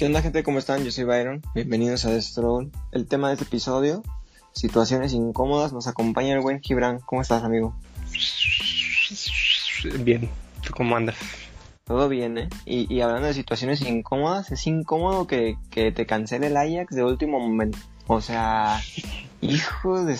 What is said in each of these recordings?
¿Qué onda gente? ¿Cómo están? Yo soy Byron. Bienvenidos a The Stroll. El tema de este episodio, situaciones incómodas, nos acompaña el buen Gibran. ¿Cómo estás, amigo? Bien, ¿tú cómo andas? Todo bien, ¿eh? Y, y hablando de situaciones incómodas, es incómodo que, que te cancele el Ajax de último momento. O sea, hijo de...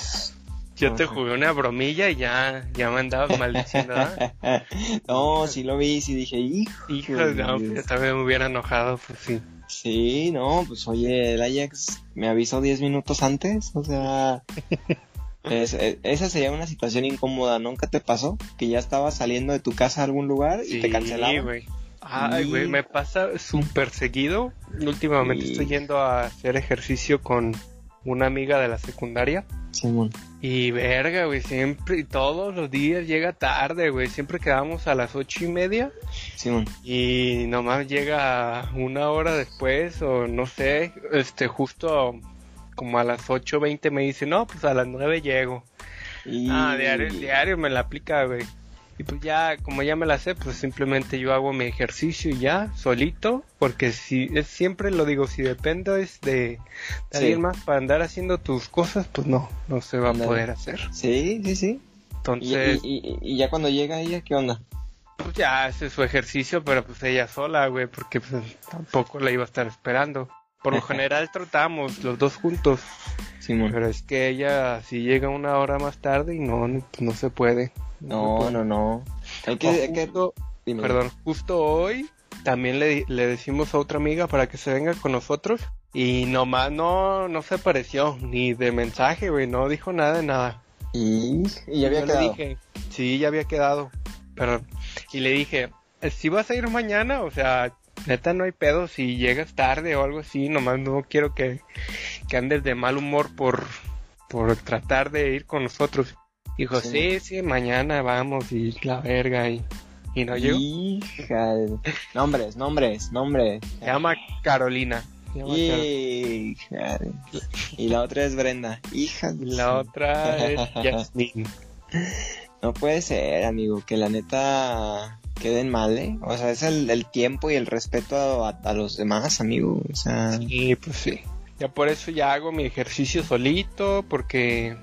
Yo te jugué una bromilla y ya, ya me andabas maldiciendo, ¿verdad? no, sí lo vi, sí dije, hijo. Hijo, de no, Dios". pues, yo también me hubiera enojado, pues sí. Sí, no, pues oye, el Ajax me avisó 10 minutos antes, o sea, es- e- esa sería una situación incómoda, ¿nunca te pasó? Que ya estabas saliendo de tu casa a algún lugar y te Sí, cancelaban. güey. Ay, güey, me pasa súper seguido. Últimamente Sí. estoy yendo a hacer ejercicio con una amiga de la secundaria. Simón. Y verga, güey, siempre, y todos los días llega tarde, güey. Siempre quedamos a las ocho y media Simón. y nomás llega una hora después o no sé, este, justo como a las 8.20 me dice, no, pues a las 9 llego. Y... Ah, diario, diario me la aplica, güey. Y pues ya, como ya me la sé, pues simplemente yo hago mi ejercicio y ya, solito, porque si es siempre lo digo, si dependo es de, de Sí. alguien más para andar haciendo tus cosas, pues no, no se va a poder hacer. Sí, sí, sí. Entonces, y- y- y ya cuando llega ella, ¿qué onda? pues ya hace su ejercicio, pero pues ella sola, güey, porque pues tampoco la iba a estar esperando. Por lo general tratamos los dos juntos, Simón. pero es que ella si llega una hora más tarde y no, no, pues, no se puede. No, no, no. Hay que... Hay que- dime. Perdón, justo hoy también le, le decimos a otra amiga para que se venga con nosotros y nomás no, no se apareció ni de mensaje, güey, no dijo nada de nada. Y, y ya había Yo quedado. le dije, sí, ya había quedado, pero y le dije, si vas a ir mañana, o sea, neta no hay pedo si llegas tarde o algo así, nomás no quiero que, que andes de mal humor por, por tratar de ir con nosotros. Dijo, Sí. sí, sí, mañana vamos y la verga y, y no llegó. Hija de- Nombres, nombres, nombres. Se llama Carolina. Se llama Carolina. Hija de- Y la otra es Brenda. Hija la otra es Jasmine. No puede ser, amigo, que la neta queden mal, ¿eh? O sea, es el, el tiempo y el respeto a, a los demás, amigo. O sea, Sí, pues sí. Ya por eso ya hago mi ejercicio solito, porque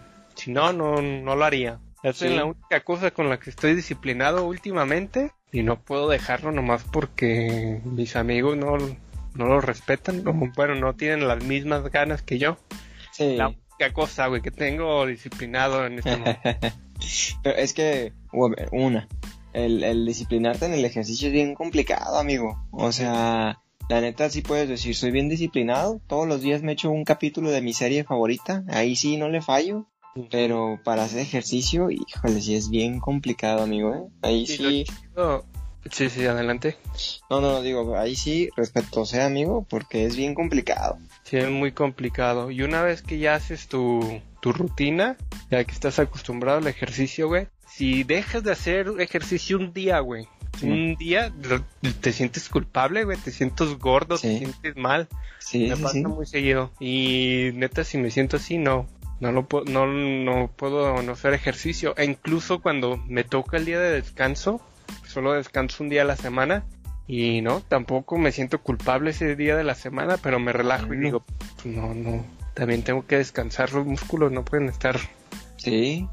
si no, no, no lo haría. Esa Sí. es la única cosa con la que estoy disciplinado últimamente y no puedo dejarlo nomás porque mis amigos no, no lo respetan, o, bueno, no tienen las mismas ganas que yo. sí. La única cosa, güey, que tengo disciplinado en este momento. Pero es que, una, el, el disciplinarte en el ejercicio es bien complicado, amigo. O sea, la neta sí puedes decir, soy bien disciplinado. Todos los días me echo un capítulo de mi serie favorita. Ahí sí no le fallo. Pero para hacer ejercicio, híjole, sí es bien complicado, amigo, ¿eh? Ahí Y sí... Sí, sí, adelante. No, no, no, digo, ahí sí, respeto, sea amigo, porque es bien complicado. Sí, es muy complicado. Y una vez que ya haces tu, tu rutina, ya que estás acostumbrado al ejercicio, güey, si dejas de hacer ejercicio un día, güey, Sí. un día te sientes culpable, güey, te sientes gordo, Sí. te sientes mal. Sí, me sí, pasa muy seguido. Y neta, si me siento así, no. No, lo puedo, no, no puedo no hacer ejercicio. E incluso cuando me toca el día de descanso, solo descanso un día a la semana. Y no, tampoco me siento culpable ese día de la semana, pero me relajo y Mm. digo, pues no, no, también tengo que descansar los músculos, no pueden estar Sí,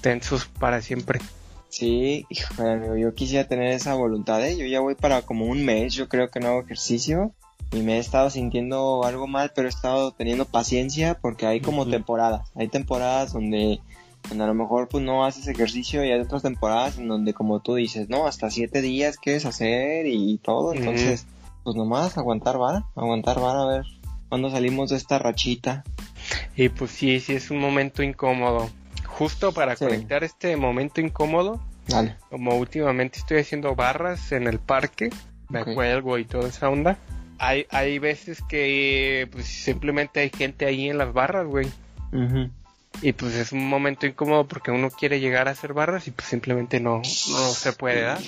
tensos para siempre. sí, amigo, yo quisiera tener esa voluntad, ¿eh? Yo ya voy para como un mes, yo creo que no hago ejercicio. Y me he estado sintiendo algo mal, pero he estado teniendo paciencia porque hay como temporadas. Hay temporadas donde, donde a lo mejor pues no haces ejercicio y hay otras temporadas en donde como tú dices, no, hasta siete días quieres hacer y todo. Entonces, pues nomás aguantar vara, aguantar vara a ver cuándo salimos de esta rachita. Y pues sí, sí es un momento incómodo. Justo para Sí. conectar este momento incómodo, Dale. como últimamente estoy haciendo barras en el parque, me Ok. cuelgo y toda esa onda. Hay, hay veces que pues simplemente hay gente ahí en las barras, güey. Y pues es un momento incómodo porque uno quiere llegar a hacer barras y pues simplemente no, no se puede dar.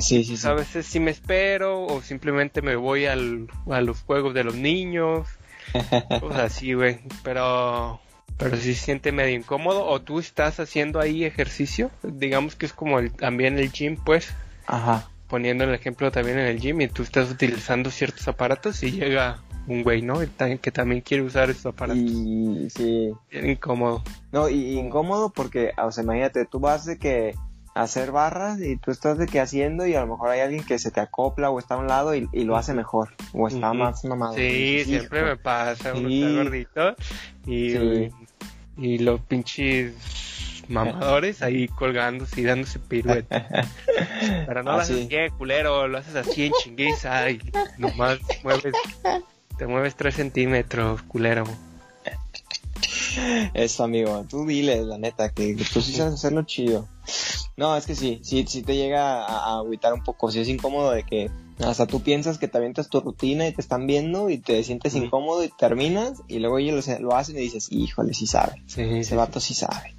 Sí, sí, sí. A veces sí me espero o simplemente me voy al, a los juegos de los niños. Cosas así, güey. Pero, pero sí se siente medio incómodo. O tú estás haciendo ahí ejercicio. Digamos que es como el, también el gym, pues. Ajá. Poniendo el ejemplo también en el gym y tú estás utilizando ciertos aparatos y llega un güey, ¿no? Que también quiere usar esos aparatos. Y sí. incómodo. No, y incómodo porque, o sea, imagínate, tú vas de que hacer barras y tú estás de que haciendo y a lo mejor hay alguien que se te acopla o está a un lado y, lo hace mejor o está más mamado. Sí, siempre me pasa, uno está gordito y, y los pinches mamadores ahí colgándose y dándose pirueta. Pero no lo haces bien, culero, lo haces así en chinguiza y nomás mueves, te mueves 3 centímetros, culero. Eso, amigo, tú dile, la neta, que tú sí sabes hacerlo chido. No, es que sí, sí, sí te llega a, agüitar un poco, si es incómodo de que hasta tú piensas que te avientas tu rutina y te están viendo y te sientes incómodo y terminas y luego ellos lo, lo, hacen y dices, híjole, sí sabe, sí, ese vato sí sabe.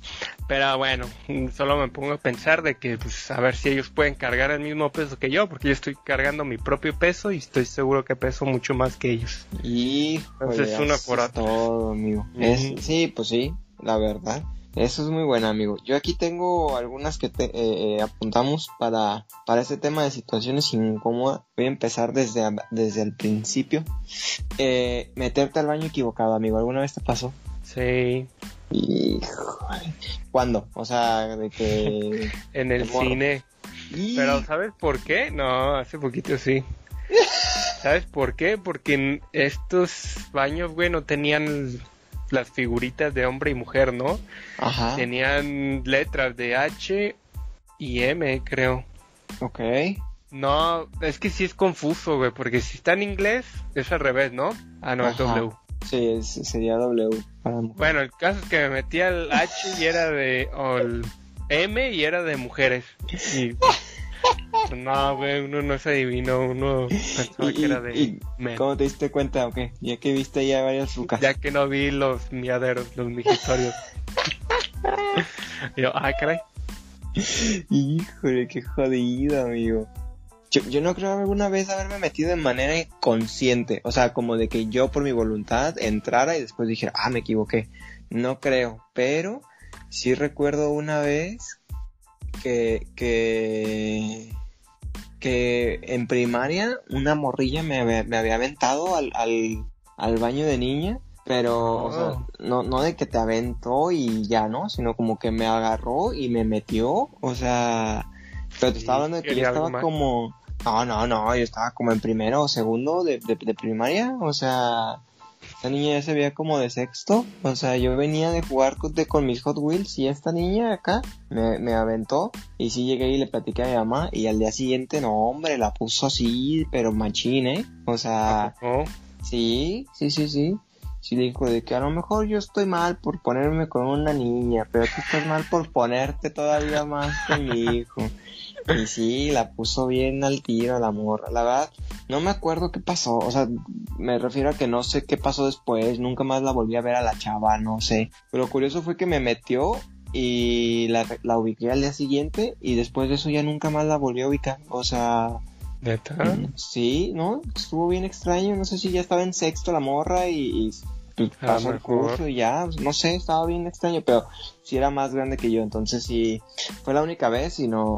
Pero bueno, solo me pongo a pensar de que, pues, a ver si ellos pueden cargar el mismo peso que yo, porque yo estoy cargando mi propio peso y estoy seguro que peso mucho más que ellos. Y entonces una por todo, amigo. sí, pues sí, la verdad. Eso es muy bueno, amigo. Yo aquí tengo algunas que te, eh, eh, apuntamos para, para este tema de situaciones incómodas. Voy a empezar desde, desde el principio. Eh, meterte al baño equivocado, amigo. ¿Alguna vez te pasó? Sí. Híjole. ¿Cuándo? O sea, de que... en el cine. Pero ¿sabes por qué? No, hace poquito sí. ¿Sabes por qué? Porque estos baños, güey, no tenían las figuritas de hombre y mujer, ¿no? Ajá. Tenían letras de H y M, creo. Ok. No, es que sí es confuso, güey, porque si está en inglés es al revés, ¿no? Ah, no, es W. Sí, sería W. Bueno, el caso es que me metí al H y era de. o el M y era de mujeres. Y no, güey, uno no se adivinó, uno pensaba que era de ¿Cómo te diste cuenta o qué? Ya que viste ya varias rucas. Ya que no vi los miaderos, los mijitorios. yo, ah, caray. Híjole, qué jodido, amigo. Yo, yo, no creo alguna vez haberme metido de manera inconsciente. O sea, como de que yo por mi voluntad entrara y después dijera, ah, me equivoqué. No creo. Pero sí recuerdo una vez que, que, que en primaria una morrilla me, me había aventado al, al, al, baño de niña, pero o sea, oh. no, no de que te aventó y ya, ¿no? Sino como que me agarró y me metió, o sea, pero te estaba hablando de que yo estaba como... No, no, no, yo estaba como en primero o segundo de, de, de primaria, o sea, esta niña ya se veía como de sexto. O sea, yo venía de jugar con, con mis Hot Wheels y esta niña acá me, me, aventó. Y sí llegué y le platiqué a mi mamá. Y al día siguiente, no, hombre, la puso así, pero machín, ¿eh? O sea, sí, sí, sí, sí. Sí dijo de que a lo mejor yo estoy mal por ponerme con una niña, pero tú estás mal por ponerte todavía más con mi hijo. Y sí, la puso bien al tiro a la morra. La verdad, no me acuerdo qué pasó. O sea, me refiero a que no sé qué pasó después. Nunca más la volví a ver a la chava, no sé. Pero lo curioso fue que me metió y la, la ubiqué al día siguiente. Y después de eso ya nunca más la volví a ubicar. O sea. ¿Neta? Sí, ¿no? Estuvo bien extraño. No sé si ya estaba en sexto la morra y, pasó el curso y ya. No sé, estaba bien extraño. Pero sí era más grande que yo. Entonces sí. Fue la única vez y no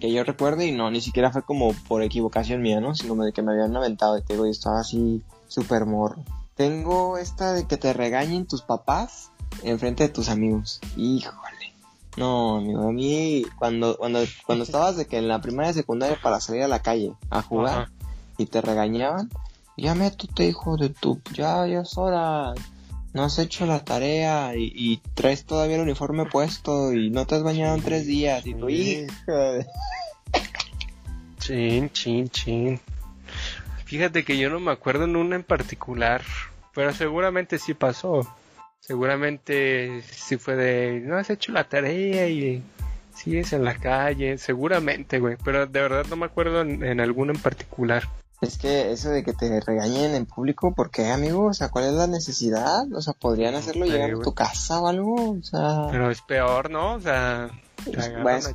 que yo recuerde y no, ni siquiera fue como por equivocación mía, ¿no? Sino de que me habían aventado y te digo, y estaba así súper morro. Tengo esta de que te regañen tus papás enfrente de tus amigos. Híjole. No, amigo, a mí cuando, cuando, cuando estabas de que en la primaria y secundaria para salir a la calle a jugar y te regañaban, ya métete hijo de tu, ya, ya es hora, no has hecho la tarea y, traes todavía el uniforme puesto y no te has bañado en tres días y tu hija. Chin, chin, chin. Fíjate que yo no me acuerdo en una en particular, pero seguramente sí pasó. Seguramente sí fue de, no has hecho la tarea y sigues en la calle, seguramente, güey, pero de verdad no me acuerdo en, en alguno en particular. Es que eso de que te regañen en público, ¿por qué, amigo? O sea, ¿cuál es la necesidad? O sea, podrían hacerlo llegar a tu casa o algo, o sea... Pero es peor, ¿no? O sea, te agarran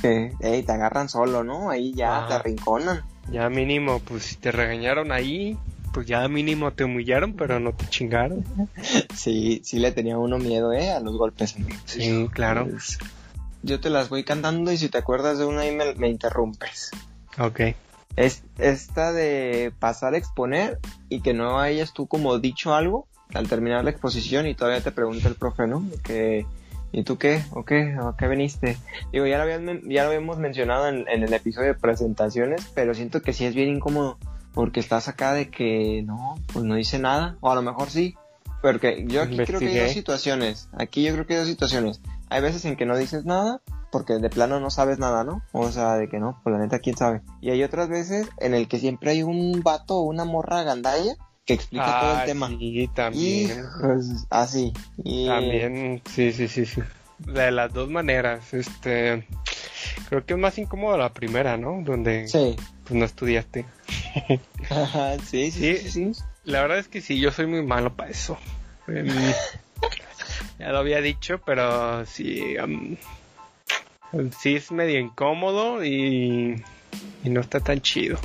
te agarran solo, ¿no? Ahí ya te arrinconan. Ya mínimo, pues si te regañaron ahí, pues ya mínimo te humillaron, pero no te chingaron. sí, sí le tenía uno miedo, ¿eh? A los golpes. Sí, claro. Pues, yo te las voy cantando y si te acuerdas de una ahí me interrumpes. Ok. Es esta de pasar a exponer y que no hayas tú como dicho algo al terminar la exposición y todavía te pregunta el profe, ¿no? Que, ¿y tú qué? ¿O qué? ¿O qué viniste? Digo, ya lo, habían, ya lo habíamos mencionado en, en, el episodio de presentaciones, pero siento que sí es bien incómodo porque estás acá de que no, pues no dice nada, o a lo mejor sí, porque yo aquí creo que hay dos situaciones, aquí yo creo que hay dos situaciones. Hay veces en que no dices nada porque de plano no sabes nada, ¿no? O sea, de que no, pues la neta, quién sabe. Y hay otras veces en el que siempre hay un vato o una morra gandalla que explica todo el Ah, tema. Sí, también. Así. Y, También, sí, sí, sí, sí. De las dos maneras, este... Creo que es más incómodo la primera, ¿no? Donde Sí. pues no estudiaste. Sí, sí, sí, sí. La verdad es que sí, yo soy muy malo para eso. Ya lo había dicho, pero sí, sí es medio incómodo y, y no está tan chido.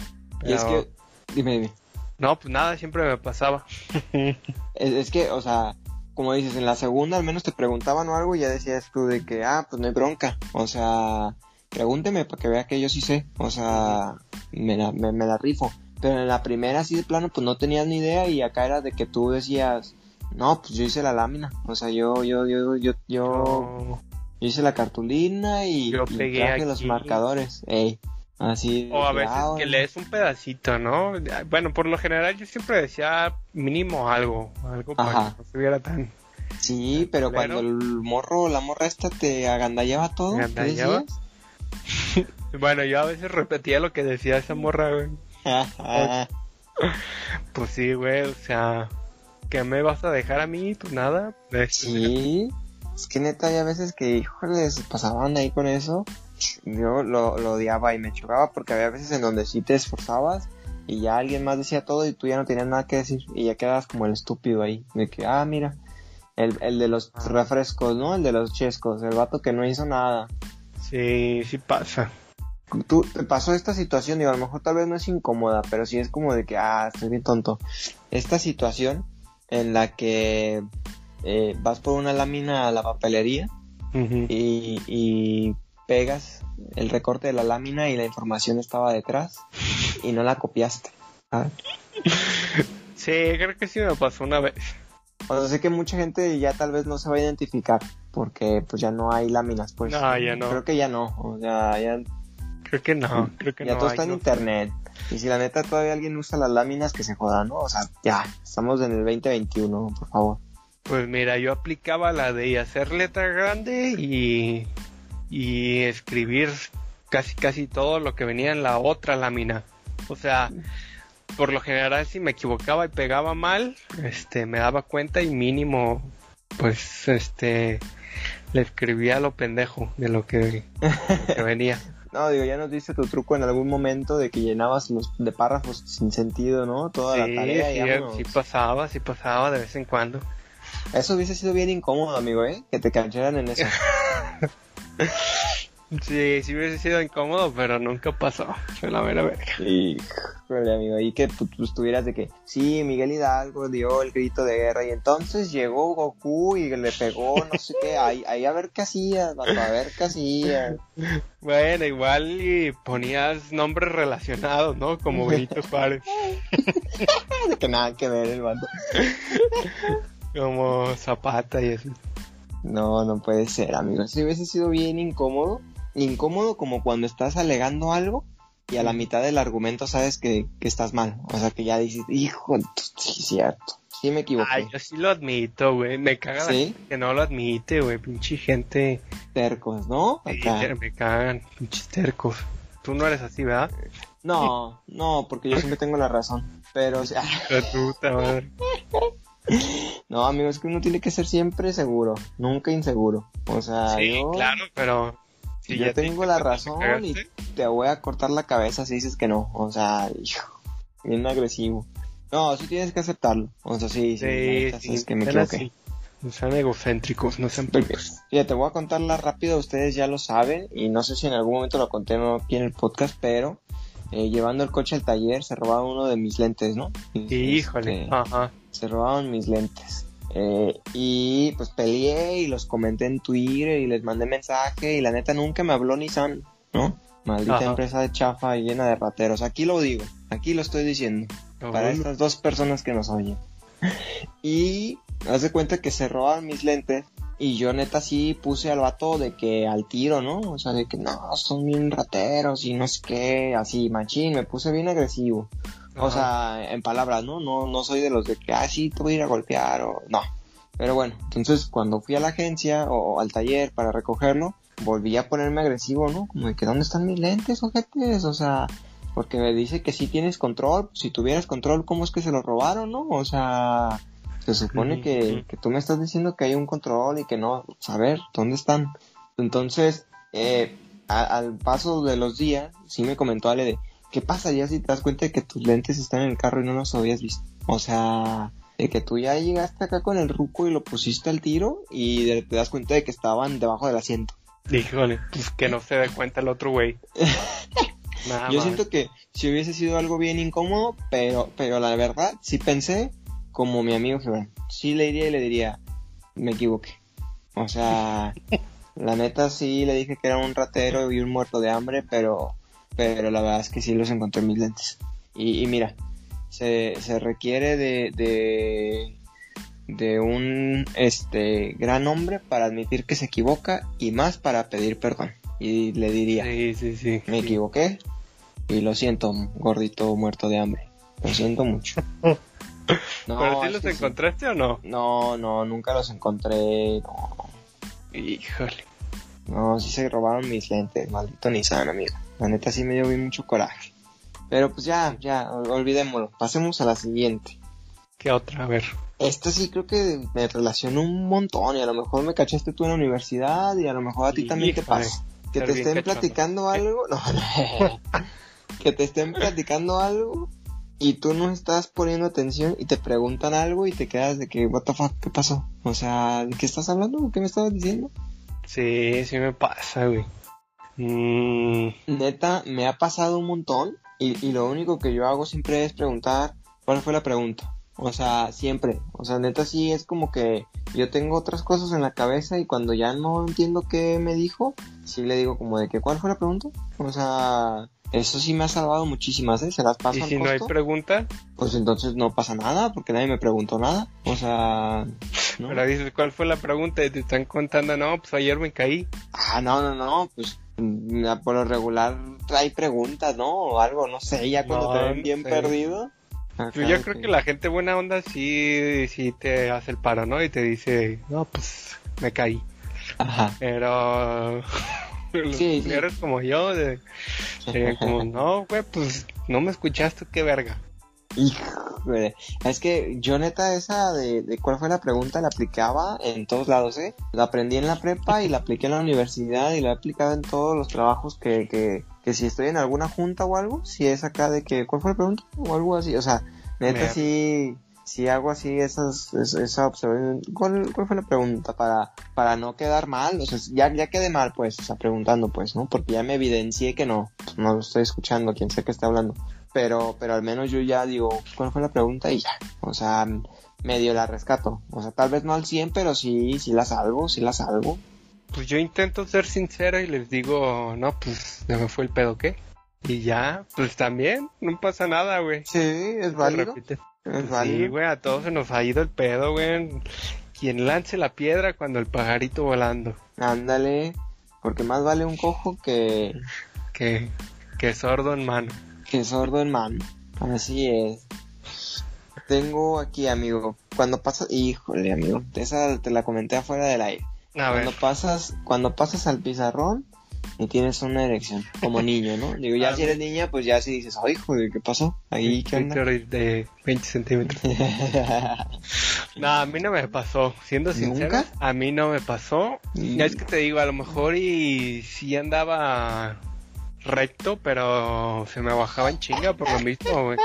Y es que, dime, dime. No, pues nada, siempre me pasaba. Es, es que, o sea, como dices, en la segunda al menos te preguntaban o algo y ya decías tú de que, ah, pues no hay bronca. O sea, pregúnteme para que vea que yo sí sé. O sea, me la, me, me la rifo. Pero en la primera, así de plano, pues no tenías ni idea y acá era de que tú decías, no, pues yo hice la lámina. O sea, yo, yo, yo, yo, yo. Yo hice la cartulina y, Yo y los marcadores. Ey, así. O a que, veces ah, que lees un pedacito, ¿no? Bueno, por lo general yo siempre decía mínimo algo, algo para Ajá. que no estuviera tan... Sí, pero cuando el morro, la morra esta te agandallaba todo, ¿qué ¿Agandallaba? Bueno, yo a veces repetía lo que decía esa morra, güey. Pues sí, güey, o sea, ¿qué me vas a dejar a mí? Pues nada. Este, Sí, es que neta hay a veces que, híjole, se pasaban ahí con eso. Yo lo, lo odiaba y me chocaba porque había veces en donde sí te esforzabas y ya alguien más decía todo y tú ya no tenías nada que decir y ya quedabas como el estúpido ahí. De que, ah, mira, el, el de los Ah. refrescos, ¿no? El de los chescos, el vato que no hizo nada. Sí, sí pasa. Tú te pasó esta situación, digo, a lo mejor tal vez no es incómoda, pero sí es como de que, ah, estoy bien tonto. Esta situación en la que eh, vas por una lámina a la papelería y, y pegas el recorte de la lámina y la información estaba detrás y no la copiaste. ¿sabes? Sí, creo que sí me pasó una vez. O sea, sé que mucha gente ya tal vez no se va a identificar porque pues ya no hay láminas, pues. No, ya no. Creo que ya no, o sea, ya, Creo que no, creo que ya no. todo hay, está en ¿no? internet. Y si la neta todavía alguien usa las láminas, que se joda, ¿no? O sea, ya, estamos en el 2021, por favor. Pues mira, yo aplicaba la de hacer letra grande y, y escribir casi casi todo lo que venía en la otra lámina. O sea, por lo general si me equivocaba y pegaba mal, este me daba cuenta y mínimo pues este le escribía lo pendejo de lo que, que venía. No, digo, ya nos diste tu truco en algún momento de que llenabas los de párrafos sin sentido, ¿no? Toda Sí, la tarea. sí, vámonos. sí pasaba, sí pasaba de vez en cuando. Eso hubiese sido bien incómodo, amigo, ¿eh? Que te cancharan en eso. Sí, sí hubiese sido incómodo, pero nunca pasó. Fue la mera verga. Híjole, amigo, y que tú, tú estuvieras de que, sí, Miguel Hidalgo dio el grito de guerra y entonces llegó Goku y le pegó no sé qué, ahí, ahí a ver qué hacías, a ver qué hacías. Bueno, igual y ponías nombres relacionados, ¿no? Como Benito Juárez, De que nada que ver el vato. Como Zapata y eso. No, no puede ser, amigo. Si hubiese sido bien incómodo. Incómodo como cuando estás alegando algo y a la mitad del argumento sabes que, que estás mal. O sea, que ya dices, hijo, sí, cierto. Sí me equivoqué. Ay, yo sí lo admito, güey. Me caga ¿Sí? que no lo admite, güey. Pinche gente. Tercos, ¿no? Sí, me cagan, pinches tercos. Tú no eres así, ¿verdad? No, no, porque yo siempre tengo la razón. Pero, o sea, La puta madre. no, amigo, es que uno tiene que ser siempre seguro, nunca inseguro. O sea, Sí, yo, claro, pero. si yo ya te tengo diste la razón y cagaste, te voy a cortar la cabeza si dices que no. O sea, hijo, bien agresivo. No, sí tienes que aceptarlo. O sea, sí, sí, Sí, sí, es que me equivoqué. así. No sean egocéntricos, no sean Porque, picos. Fíjate, voy a contarla rápido, ustedes ya lo saben, y no sé si en algún momento lo conté aquí en el podcast, pero eh, llevando el coche al taller se robaron uno de mis lentes, ¿no? Y, Híjole, este, ajá. se robaron mis lentes. Eh, y pues peleé y los comenté en Twitter y les mandé mensaje y la neta nunca me habló Nissan, ¿no? Maldita Ajá. empresa de chafa y llena de rateros. Aquí lo digo, aquí lo estoy diciendo. Para estas dos personas que nos oyen. Y haz de cuenta que se roban mis lentes. Y yo neta sí puse al vato de que al tiro, ¿no? O sea, de que no, son bien rateros y no sé qué, así, machín, me puse bien agresivo. O sea, en palabras, ¿no? No, no soy de los de que, ah, sí, te voy a ir a golpear o no. Pero bueno, entonces cuando fui a la agencia o al taller para recogerlo, volví a ponerme agresivo, ¿no? Como de que, ¿dónde están mis lentes, ojetes? O sea, porque me dice que sí tienes control. Si tuvieras control, ¿cómo es que se lo robaron, no? O sea, se supone que, que tú me estás diciendo que hay un control y que no. A ver, ¿dónde están? Entonces, eh, a- al paso de los días, sí me comentó Ale de, ¿qué pasaría si te das cuenta de que tus lentes están en el carro y no los habías visto? O sea, de que tú ya llegaste acá con el ruco y lo pusiste al tiro y de- te das cuenta de que estaban debajo del asiento. Híjole, pues que no se dé cuenta el otro güey. Yo más. siento que si hubiese sido algo bien incómodo, pero, pero la verdad, sí pensé como mi amigo Gibran. Sí le iría y le diría, me equivoqué. O sea, la neta sí le dije que era un ratero y un muerto de hambre, pero, pero la verdad es que sí los encontré en mis lentes. Y, y mira, se, se requiere de, de, de un este gran hombre para admitir que se equivoca y más para pedir perdón. Y le diría, Sí, sí, sí. me equivoqué y lo siento, gordito muerto de hambre. Lo siento mucho. No, ¿Pero sí los sí. encontraste o no? No, no, nunca los encontré. No, Híjole. no, sí se robaron mis lentes, maldito Nissan, amigo. La neta sí me dio bien mucho coraje. Pero pues ya, ya, ol- olvidémoslo. Pasemos a la siguiente. ¿Qué otra? A ver. Esta sí creo que me relacionó un montón y a lo mejor me cachaste tú en la universidad y a lo mejor a ti también te pasa. Que te estén platicando algo, no, no. que te estén platicando algo y tú no estás poniendo atención y te preguntan algo y te quedas de que, what the fuck, ¿qué pasó? O sea, ¿de qué estás hablando? ¿Qué me estabas diciendo? Sí, sí me pasa, güey. Mm, Neta, me ha pasado un montón y, y lo único que yo hago siempre es preguntar cuál fue la pregunta. O sea, siempre. O sea, neta sí es como que yo tengo otras cosas en la cabeza y cuando ya no entiendo qué me dijo, sí le digo como de que cuál fue la pregunta. O sea, eso sí me ha salvado muchísimas, ¿eh? Se las paso ¿Y al si no hay pregunta? pues entonces no pasa nada porque nadie me preguntó nada. O sea, ¿no? Pero dices, ¿cuál fue la pregunta? Y te están contando, no, pues ayer me caí. Ah, no, no, no, pues mm, por lo regular hay preguntas, ¿no? O algo, no sé, ya cuando No, te ven no bien sé. perdido. acá Yo, creo que la gente buena onda sí, sí te hace el paro, ¿no? Y te dice, no, pues me caí. Ajá. Pero los Sí, como yo de, como, no, güey, pues no me escuchaste, qué verga. Híjole. Es que yo neta esa de, de cuál fue la pregunta la aplicaba en todos lados, ¿eh? La aprendí en la prepa y la apliqué en la universidad y la he aplicado en todos los trabajos que, que, que si estoy en alguna junta o algo, si es acá de que ¿cuál fue la pregunta? o algo así, o sea, neta sí, sí hago así esas, es- esa observación. ¿Cuál, cuál fue la pregunta? Para, para no quedar mal, o sea, ya, ya quedé mal pues, o sea, preguntando pues, ¿no? Porque ya me evidencié que no, pues, no lo estoy escuchando, quien sea que esté hablando pero pero al menos yo ya digo cuál fue la pregunta y ya o sea medio la rescato o sea tal vez no al 100 pero sí sí la salvo sí la salvo Pues yo intento ser sincero y les digo, no, pues se me fue el pedo, ¿qué? Y ya, pues también, no pasa nada, güey. sí es válido repite. Sí, güey, a todos se nos ha ido el pedo, güey. Quien lance la piedra cuando el pajarito volando. ándale porque más vale un cojo que Que, que sordo en mano. que sordo en mano así es tengo aquí amigo cuando pasas híjole amigo esa te la comenté afuera del aire A ver, cuando pasas cuando pasas al pizarrón y tienes una erección como niño no digo ya A si eres niña pues ya si dices ay joder qué pasó ahí qué onda de 20 centímetros. No, a mí no me pasó. Siendo sincero, ¿Nunca? a mí no me pasó. Mm. Ya es que te digo, a lo mejor y sí andaba recto, pero se me bajaba en chinga por lo mismo, güey.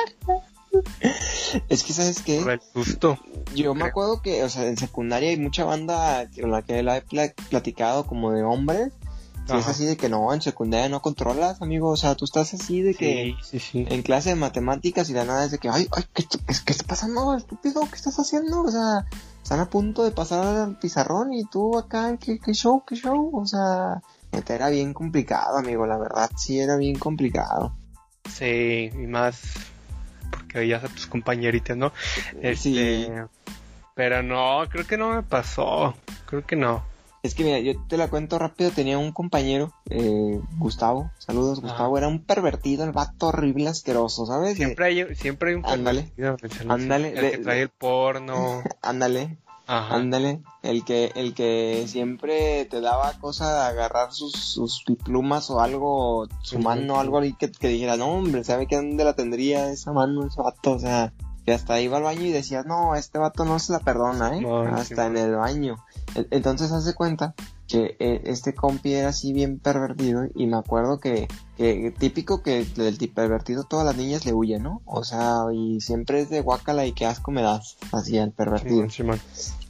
es que sabes qué Por el susto. yo me acuerdo que o sea en secundaria hay mucha banda con la que la he pla- platicado como de hombres si es así de que no en secundaria no controlas amigo o sea tú estás así de que Sí, sí, sí. en clase de matemáticas y la nada es de que, ay, ay, ¿qué, qué, qué está pasando, estúpido? ¿Qué estás haciendo? O sea, están a punto de pasar al pizarrón y tú acá, ¿qué, qué show, qué show? O sea, Neta, era bien complicado, amigo, la verdad, sí era bien complicado. Sí, y más porque veías a tus compañeritas, ¿no? Sí. Este, Pero no, creo que no me pasó. Creo que no. Es que mira, yo te la cuento rápido, tenía un compañero, eh, Gustavo, saludos. Gustavo, era un pervertido, el vato horrible, asqueroso, ¿sabes? Siempre hay, siempre hay un Ándale. Ándale, El de- que trae el porno. Ándale, Ajá. ándale, el que, el que siempre te daba cosa de agarrar sus, sus plumas o algo, su mano, algo ahí que, que dijera, no hombre, ¿sabe qué dónde la tendría esa mano, ese vato? O sea, que hasta iba al baño y decías, no, este vato no se la perdona, ¿eh? No, hasta sí, en el baño. E- Entonces hace cuenta que eh, este compi era así bien pervertido y me acuerdo que, que típico que del tipo pervertido todas las niñas le huyen, ¿no? O sea, y siempre es de guácala y qué asco me das, así el pervertido. Simón, Simón.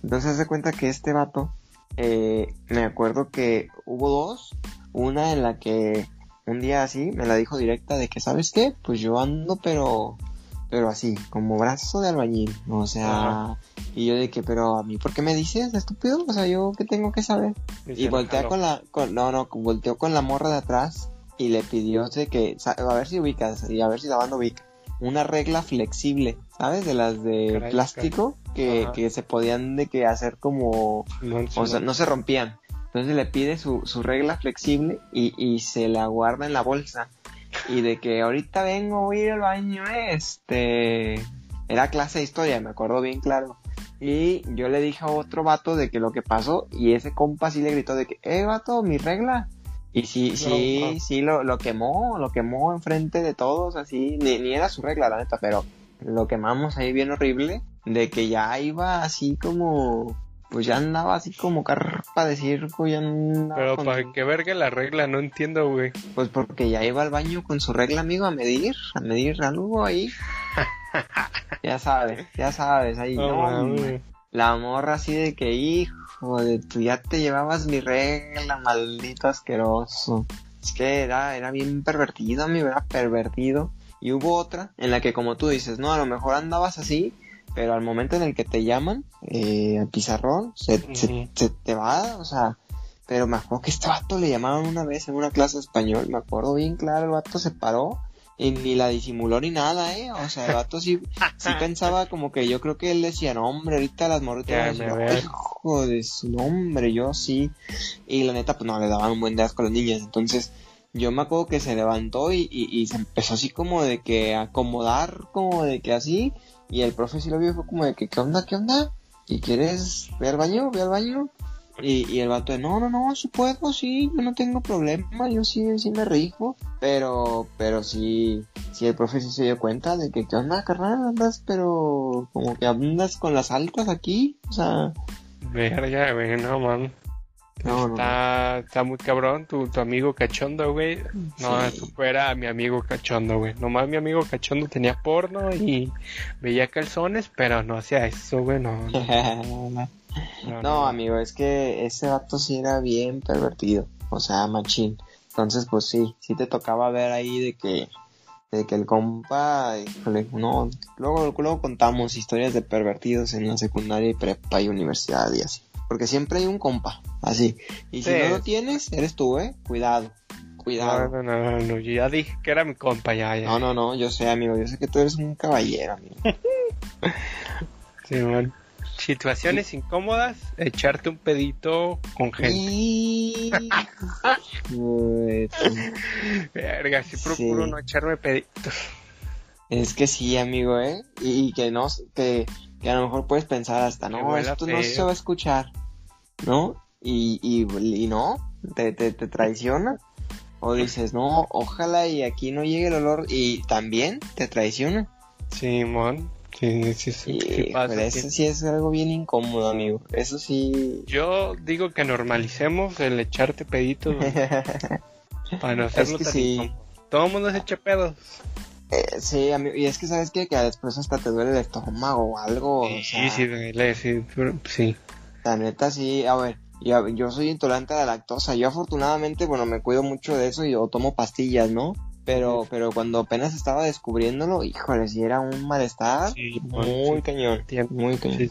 Entonces hace cuenta que este vato, eh, me acuerdo que hubo dos, una en la que un día así me la dijo directa de que, ¿sabes qué? Pues yo ando pero, pero así, como brazo de albañil, o sea, Ajá. y yo de que, pero a mí, ¿por qué me dices, estúpido? O sea, yo qué tengo que saber. Y voltea con la, con, no, no, volteó con la morra de atrás y le pidió de que, a ver si ubicas, y a ver si la banda ubica, una regla flexible, ¿sabes? De las de Caray, plástico que, que se podían de que hacer como, Simón, o sea, no se rompían. Entonces le pide su, su regla flexible y, y se la guarda en la bolsa. Y de que ahorita vengo, a ir al baño, este... Era clase de historia, me acuerdo bien claro. Y yo le dije a otro vato de que lo que pasó y ese compa sí le gritó de que, eh, vato, mi regla. Y sí, sí, No. sí, lo, lo quemó, lo quemó enfrente de todos, así, ni, ni era su regla, la neta, pero lo quemamos ahí bien horrible, de que ya iba así como, pues ya andaba así como carpa de circo, ya andaba Pero con- para que verga la regla, no entiendo, güey. pues porque ya iba al baño con su regla, amigo, a medir, a medir algo ahí. ya sabes, ya sabes, ahí, No, no. La morra así de que, hijo de tú ya te llevabas mi regla, maldito asqueroso. Es que era, era bien pervertido, amigo, era pervertido. Y hubo otra en la que, como tú dices, no, a lo mejor andabas así, pero al momento en el que te llaman, eh, al pizarrón, se, te va, o sea, pero me acuerdo que este vato le llamaron una vez en una clase de español, me acuerdo bien claro, el vato se paró y ni la disimuló ni nada, eh, o sea, el vato sí, sí pensaba como que yo creo que él decía, no hombre, ahorita las morritas Ya van a me decir, veo. "Ay, hijo de su nombre, yo sí, y la neta, pues no, le daban un buen de asco a las niñas, entonces, yo me acuerdo que se levantó y, y, y se empezó así como de que acomodar, como de que así, y el profe sí lo vio fue como de que, ¿qué onda, qué onda? ¿Y quieres, ve al baño, ve al baño? Y, y el vato de, no, no, no, sí puedo, sí, yo no tengo problema, yo sí, sí me rijo. Pero, pero sí, sí el profe sí se dio cuenta de que, ¿qué onda, carnal? Andas, pero como que andas con las altas aquí, o sea, Verga, güey, no, man. No, no, no. Está, está muy cabrón tu, tu amigo cachondo, güey. No, Sí. supera a mi amigo cachondo, güey. Nomás mi amigo cachondo tenía porno y veía calzones, pero no hacía eso, güey, no. No, no, No, amigo, es que ese vato sí era bien pervertido, o sea, machín. Entonces, pues sí, sí te tocaba ver ahí de que, de que el compa, híjole, no, luego, luego contamos historias de pervertidos en la secundaria y prepa y universidad y así. Porque siempre hay un compa, así. Y si Sí. no lo tienes, eres tú, eh, cuidado, cuidado. no, no, no, no, yo ya dije que era mi compa, ya, ya. No, no, no, yo sé, amigo, yo sé que tú eres un caballero, amigo. Sí. Situaciones incómodas, echarte un pedito con gente. Y... Verga, sí procuro Sí. no echarme peditos. Es que sí, amigo, ¿eh? Y, y que no, que, que a lo mejor puedes pensar hasta, no, esto no se va a escuchar, ¿no? Y, y, y no, te, te, te traiciona. O dices, no, ojalá y aquí no llegue el olor y también te traiciona. Simón, sí, sí, sí, Y, sí pasa, pero sí. eso sí es algo bien incómodo, amigo. Eso sí. Yo digo que normalicemos el echarte peditos para no hacerlo que tan sí. incómodo. Todo el mundo se echa pedos. Eh, sí, amigo, y es que sabes qué? que después hasta te duele el estómago o algo. Sí, o sea, sí, duele, sí, sí. La neta sí, a ver, yo, yo soy intolerante a la lactosa. Yo afortunadamente, bueno, me cuido mucho de eso y yo tomo pastillas, ¿no? Pero, pero cuando apenas estaba descubriéndolo, híjole, si era un malestar Sí, muy sí, cañón, muy cañón.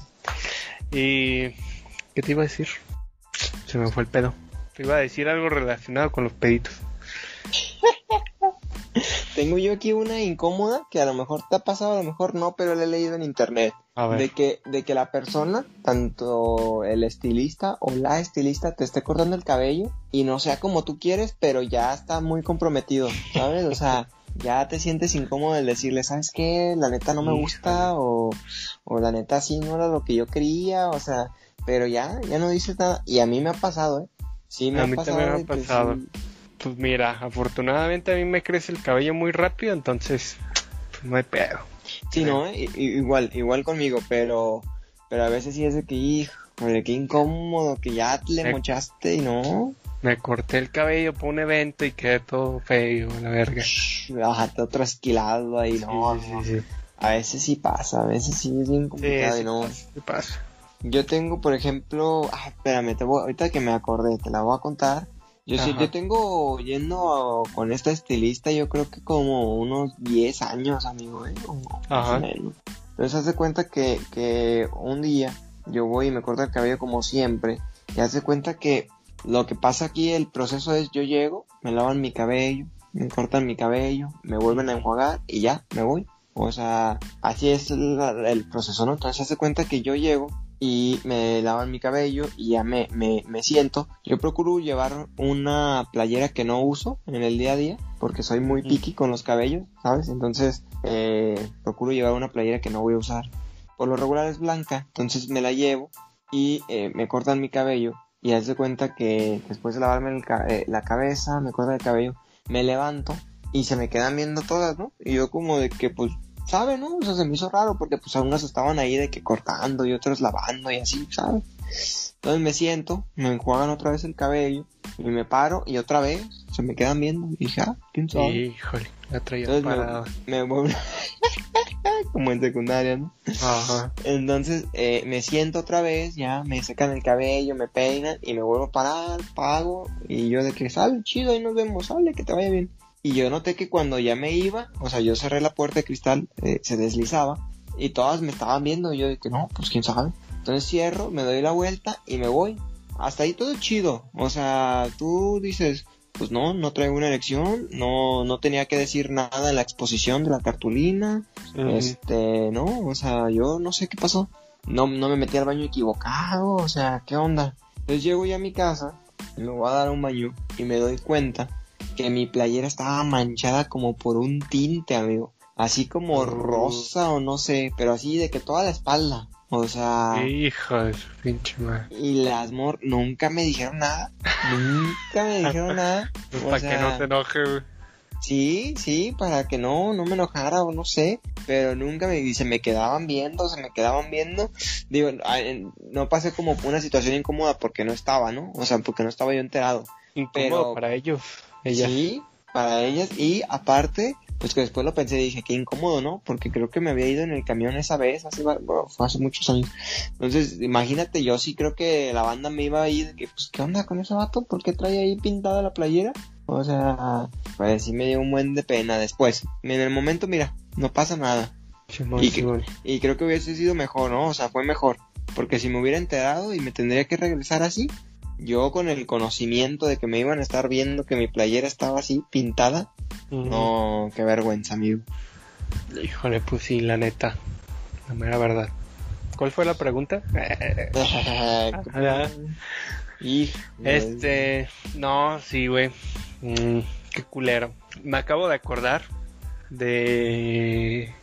¿Y qué te iba a decir? Se me fue el pedo. te iba a decir algo relacionado con los peditos. Tengo yo aquí una incómoda que a lo mejor te ha pasado, a lo mejor no, pero la he leído en internet. A ver. De que, de que la persona, tanto el estilista o la estilista, te esté cortando el cabello y no sea como tú quieres, pero ya está muy comprometido, ¿sabes? O sea, ya te sientes incómodo el decirle, ¿sabes qué? La neta no me gusta o, o la neta sí no era lo que yo quería, o sea, pero ya, ya no dices nada. Y a mí me ha pasado, ¿eh? Sí, me A ha mí pasado. también me ha pasado. sí- Pues mira, afortunadamente a mí me crece el cabello muy rápido, entonces pues no hay pedo. Sí, no, I- igual, igual conmigo, pero, pero a veces sí es de que, híjole, qué incómodo, que ya le mochaste y no, Me corté el cabello para un evento y quedé todo feo, la verga. bájate otro esquilado ahí, no, sí, no. sí, sí. a veces sí pasa, a veces sí es bien complicado y no. pasa, sí pasa. Yo tengo, por ejemplo, ah, espérame, te voy, ahorita que me acordé, te la voy a contar. Yo sí, yo tengo yendo con esta estilista, yo creo que como unos 10 años, amigo, ¿eh? O más Ajá. o menos. Entonces, haz de cuenta que, que un día yo voy y me corto el cabello como siempre, y haz de cuenta que lo que pasa aquí, el proceso es yo llego, me lavan mi cabello, me cortan mi cabello, me vuelven a enjuagar y ya, me voy. O sea, así es la- el proceso, ¿no? Entonces, haz de cuenta que yo llego y me lavan mi cabello y ya me, me, me siento. Yo procuro llevar una playera que no uso en el día a día porque soy muy picky con los cabellos, ¿sabes? Entonces eh, procuro llevar una playera que no voy a usar. Por lo regular es blanca, entonces me la llevo y eh, me cortan mi cabello y haz de cuenta que después de lavarme ca- eh, la cabeza, me cortan el cabello, me levanto y se me quedan viendo todas, ¿no? Y yo como de que pues ¿sabe, no? O sea, se me hizo raro porque pues algunas estaban ahí de que cortando y otros lavando y así, ¿sabes? Entonces me siento, me enjuagan otra vez el cabello y me paro y otra vez se me quedan viendo y dije, ah, ¿quién sabe? Híjole, la traía Entonces parada. me, me vuelvo como en secundaria, ¿no? Ajá. Entonces eh, me siento otra vez, ya me secan el cabello, me peinan y me vuelvo a parar, pago y yo de que sale chido, ahí nos vemos, sale, que te vaya bien. Y yo noté que cuando ya me iba, o sea, yo cerré la puerta de cristal, eh, se deslizaba y todas me estaban viendo y yo de que no, pues quién sabe. Entonces cierro, me doy la vuelta y me voy. Hasta ahí todo chido. O sea, tú dices, pues no, no traigo una elección, no, no tenía que decir nada en la exposición de la cartulina. Este, no, o sea, yo no sé qué pasó. No, no me metí al baño equivocado, o sea, ¿qué onda? Entonces llego ya a mi casa, me voy a dar un baño y me doy cuenta que mi playera estaba manchada como por un tinte, amigo. Así como Oh. rosa o no sé, pero así de que toda la espalda. O sea, Hijo de su pinche madre. y las mor nunca me dijeron nada. Nunca me dijeron nada. O Para que no se enoje, güey. Sí, sí, para que no, no me enojara o no sé, pero nunca me, y se me quedaban viendo, se me quedaban viendo. Digo, no pasé como una situación incómoda porque no estaba, ¿no? O sea, porque no estaba yo enterado. Incómodo Pero- para ellos. Ella. Sí, para ellas. Y aparte, pues que después lo pensé y dije, qué incómodo, ¿no? Porque creo que me había ido en el camión esa vez, hace, va- bueno, fue hace muchos años. Entonces, imagínate, yo sí creo que la banda me iba a ir de que, pues, ¿qué onda con ese vato? ¿Por qué trae ahí pintada la playera? O sea, pues sí me dio un buen de pena después. En el momento, mira, no pasa nada. Y que-. Y creo que hubiese sido mejor, ¿no? O sea, fue mejor. Porque si me hubiera enterado y me tendría que regresar así, yo con el conocimiento de que me iban a estar viendo que mi playera estaba así pintada, no, qué vergüenza, amigo. Híjole, pues sí, la neta. La mera verdad. ¿Cuál fue la pregunta? Este, no, sí, güey. Mm, qué culero. Me acabo de acordar de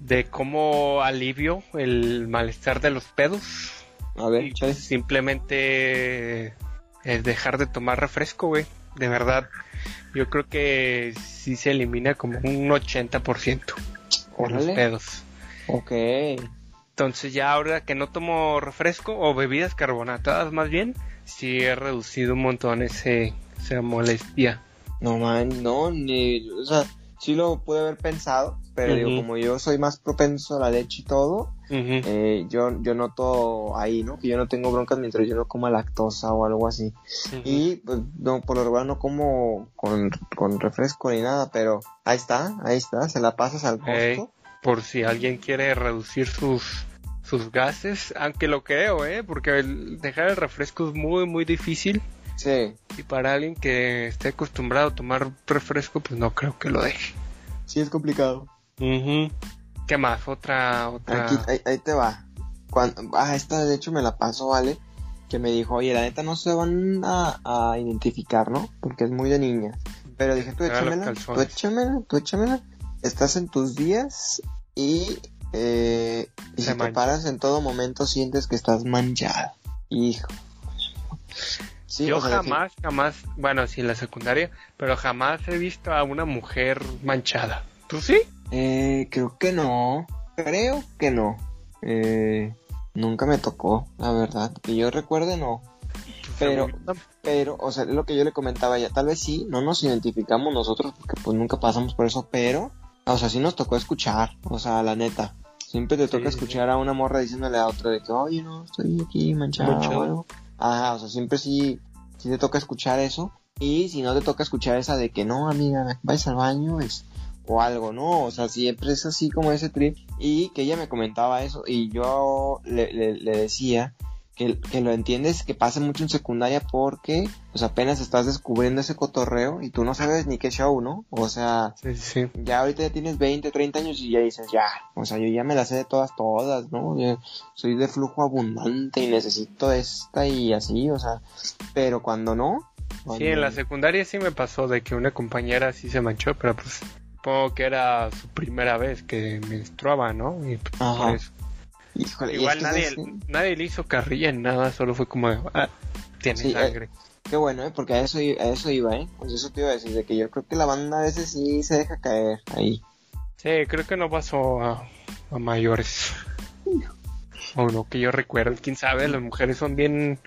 de cómo alivio el malestar de los pedos. A ver, chale. simplemente es dejar de tomar refresco, güey. De verdad, yo creo que sí se elimina como un 80% de los pedos. Ok. Entonces ya ahora que no tomo refresco o bebidas carbonatadas más bien, sí he reducido un montón ese, esa molestia. No, man, no, ni, o sea, sí lo pude haber pensado, pero digo, como yo soy más propenso a la leche y todo, eh, yo, yo noto ahí, ¿no? Que yo no tengo broncas mientras yo no coma lactosa o algo así. Y pues no, por lo regular no como con, con refresco ni nada, pero ahí está, ahí está, se la pasas al costo. Por si alguien quiere reducir sus sus gases, aunque lo creo, ¿eh? Porque el- dejar el refresco es muy, muy difícil. Sí. Y para alguien que esté acostumbrado a tomar refresco, pues no creo que lo deje. Sí, es complicado. ¿Qué más? Otra, otra. Aquí, ahí, te va. Cuando, ah, esta de hecho me la pasó, ¿vale? Que me dijo, oye, la neta no se van a, identificar, ¿no? Porque es muy de niña. Pero dije, tú échamela, tú échamela, tú échamela. Estás en tus días y, eh, y si te paras en todo momento sientes que estás manchada. Hijo. Yo jamás, jamás, bueno, sí en la secundaria, pero jamás he visto a una mujer manchada. ¿Tú sí? Eh, creo que no. Creo que no. Eh, nunca me tocó, la verdad. Que yo recuerde, no. Pero, pero, o sea, es lo que yo le comentaba ya. Tal vez sí, no nos identificamos nosotros porque pues nunca pasamos por eso, pero, o sea, sí nos tocó escuchar. O sea, la neta. Siempre te toca escuchar a una morra diciéndole a otra de que, oye, no, estoy aquí manchada o Ajá, o sea, siempre sí, sí te toca escuchar eso. Y si no te toca escuchar esa de que no, amiga, vais al baño, es, o algo, ¿no? O sea, siempre es así como ese trip. Y que ella me comentaba eso y yo le, le, decía que, que, lo entiendes que pasa mucho en secundaria porque pues apenas estás descubriendo ese cotorreo y tú no sabes ni qué show, ¿no? O sea, ya ahorita ya tienes 20, 30 años y ya dices, ya, o sea, yo ya me la sé de todas, todas, ¿no? soy de flujo abundante y necesito esta y así, o sea, pero cuando no... Sí, en la secundaria sí me pasó de que una compañera sí se manchó, pero pues supongo que era su primera vez que menstruaba, ¿no? Y pues, Igual nadie, nadie le hizo carrilla en nada, solo fue como, ah, tiene eh, sangre. qué bueno, ¿eh? Porque a eso, a eso iba, ¿eh? Pues eso te iba a decir, de que yo creo que la banda a veces sí se deja caer ahí. Sí, creo que no pasó a, a mayores. O no que yo recuerdo, quién sabe, las mujeres son bien...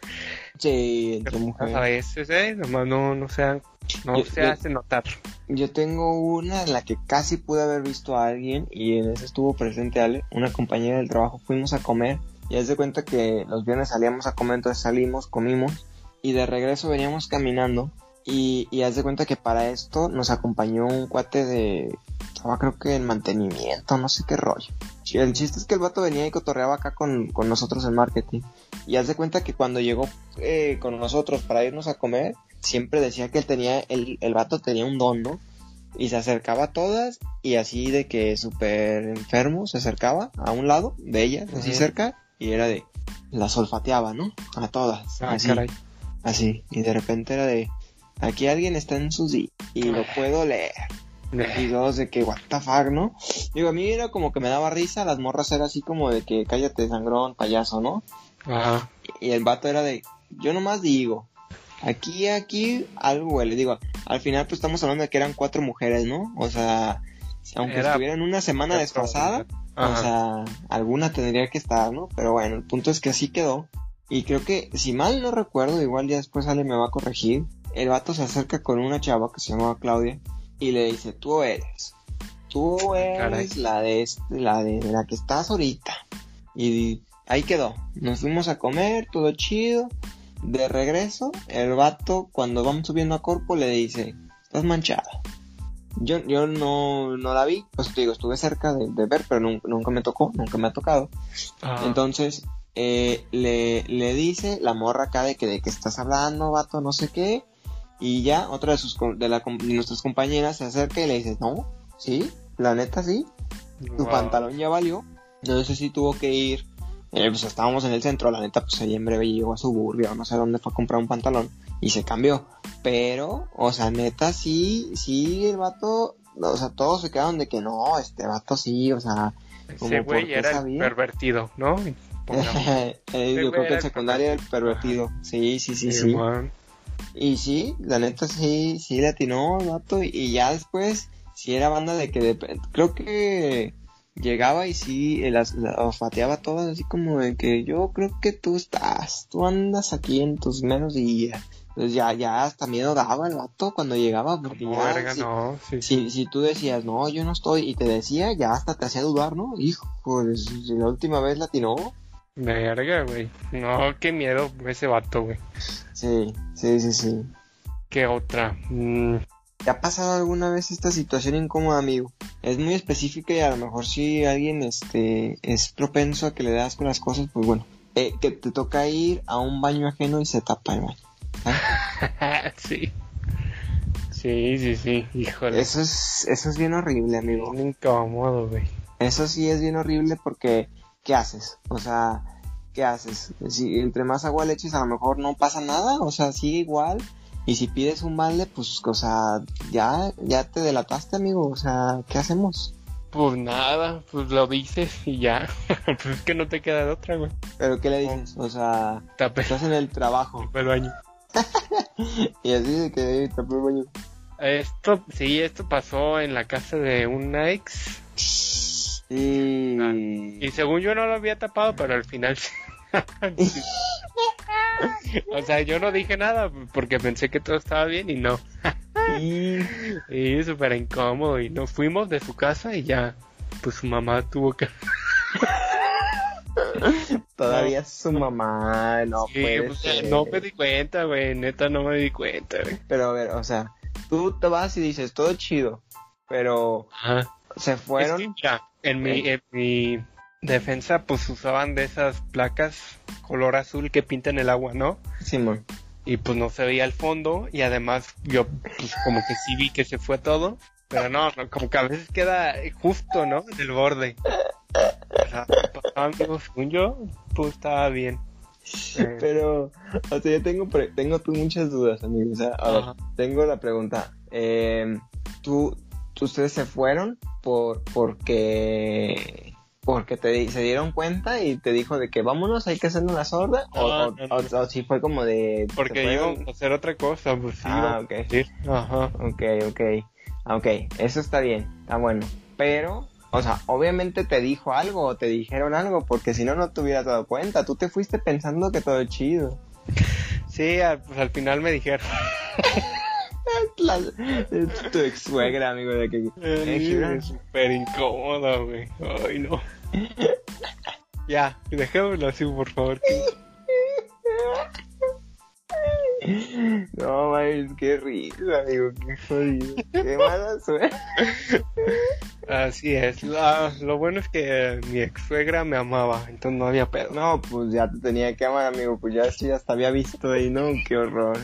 Sí, entre mujeres. A veces, ¿eh? Nomás no, no sean no se hace notar. Yo tengo una en la que casi pude haber visto a alguien y en esa estuvo presente Ale, una compañera del trabajo. Fuimos a comer y haz de cuenta que los viernes salíamos a comer, entonces salimos, comimos y de regreso veníamos caminando y, y haz de cuenta que para esto nos acompañó un cuate de, estaba creo que en mantenimiento, no sé qué rollo. El chiste es que el vato venía y cotorreaba acá con, con nosotros en marketing. Y haz de cuenta que cuando llegó eh, con nosotros para irnos a comer, siempre decía que él tenía, el, el vato tenía un don, ¿no? Y se acercaba a todas y así de que súper enfermo se acercaba a un lado de ellas, así cerca, y era de, las olfateaba, ¿no? A todas. Ah, así, así. Y de repente era de, aquí alguien está en su y lo puedo leer. Y dos de que, what the fuck, ¿no? Digo, a mí era como que me daba risa, las morras era así como de que cállate sangrón, payaso, ¿no? Ajá. Y el vato era de, yo nomás digo, Aquí, aquí, algo le Digo, al final pues estamos hablando de que eran cuatro mujeres, ¿no? O sea, aunque estuvieran una semana desfasada, o sea, alguna tendría que estar, ¿no? Pero bueno, el punto es que así quedó. Y creo que, si mal no recuerdo, igual ya después Ale me va a corregir. El vato se acerca con una chava que se llamaba Claudia y le dice, tú eres, tú eres la de, este, la de la que estás ahorita. Y ahí quedó. Nos fuimos a comer, todo chido. De regreso, el vato, cuando vamos subiendo a Corpo, le dice, estás manchada. Yo, yo no, no la vi, pues te digo, estuve cerca de, ver, pero nunca, me tocó, nunca me ha tocado. Ah. Entonces, eh, le, le dice la morra acá de que de que estás hablando, vato, no sé qué. Y ya otra de, sus, de, la, nuestras compañeras se acerca y le dice, no, sí, la neta sí, tu pantalón ya valió. No sé si tuvo que ir eh, pues estábamos en el centro, la neta, pues ahí en breve llegó a Suburbia o no sé dónde fue a comprar un pantalón y se cambió. Pero, o sea, neta, sí, sí, el vato, o sea, todos se quedaron de que no, este vato sí, o sea, ese güey era pervertido, ¿no? Eh, yo creo que el secundario era el pervertido, sí, sí, sí, sí. Y sí, la neta sí, sí le atinó el vato y ya después, sí era banda de que, creo que llegaba y sí, las, olfateaba todas así como de que yo creo que tú estás, tú andas aquí en tus menos días. Entonces ya, ya hasta miedo daba el vato cuando llegaba, porque ya, si, no, sí. si, tú decías, no, yo no estoy, y te decía, ya hasta te hacía dudar, ¿no? Hijo, pues la última vez latinó. Verga, güey. No, qué miedo ese vato, güey. Sí, sí, sí, sí. ¿Qué otra? Mm, ¿Te ha pasado alguna vez esta situación incómoda, amigo? Es muy específica y a lo mejor si alguien este, es propenso a que le das con las cosas, pues bueno, eh, que te toca ir a un baño ajeno y se tapa el baño. sí. Sí, sí, sí, híjole. Eso es, eso es bien horrible, amigo. Bien incómodo, güey. Eso sí es bien horrible porque, ¿qué haces? O sea, ¿qué haces? Si entre más agua le eches, a lo mejor no pasa nada, o sea, sigue igual. Y si pides un balde, pues, o sea, ya, ya te delataste, amigo. O sea, ¿qué hacemos? Pues nada, pues lo dices y ya. pues es que no te queda de otra, güey. ¿Pero qué le dices? O sea, estás en el trabajo. el baño. Y así de que tapé el baño. Esto, sí, esto pasó en la casa de una ex. Sí. Y según yo no lo había tapado, pero al final sí. o sea, yo no dije nada porque pensé que todo estaba bien y no. Y- Y súper incómodo. Y nos fuimos de su casa y ya, pues su mamá tuvo que. Todavía su mamá, no Sí, puede pues, ser. no me di cuenta, güey. Neta, no me di cuenta, güey. Pero a ver, o sea, tú te vas y dices, todo chido, pero Ajá. se Es que, fueron... mira, en mi, en mi defensa, pues usaban de esas placas color azul que pintan el agua, ¿no? Simón. Y pues no se veía el fondo y además yo pues como que sí vi que se fue todo. Pero no, no, como que a veces queda justo, ¿no? En el borde. O sea, amigos, según yo, pues estaba bien. Eh, Pero, o sea, yo tengo, pre- tengo muchas dudas, amigo. O sea, tengo la pregunta. Eh, ¿tú, tú- ustedes se fueron por, porque, porque te, se dieron cuenta y te dijo de que vámonos, hay que hacernos la sorda? o, No, o, no, no. o- o si fue como de... porque íbamos a hacer otra cosa, pues sí. Ah, ok. ir. Ajá. Ok, ok. Ah, Ok, eso está bien, está bueno. Pero, o sea, obviamente te dijo algo o te dijeron algo, porque si no, no te hubieras dado cuenta. Tú te fuiste pensando que todo es chido. Sí, al- pues al final me dijeron. La, tu ex suegra, amigo, de que. eh, Gibran, Súper incómoda, güey. Ay, no. ya, dejémoslo así, por favor. No, mames, qué risa, amigo, qué jodido. Qué mala suerte. Así es. La- lo bueno es que mi ex suegra me amaba, entonces no había pedo. No, pues ya te tenía que amar, amigo, pues ya sí, hasta había visto ahí, ¿no? Qué horror.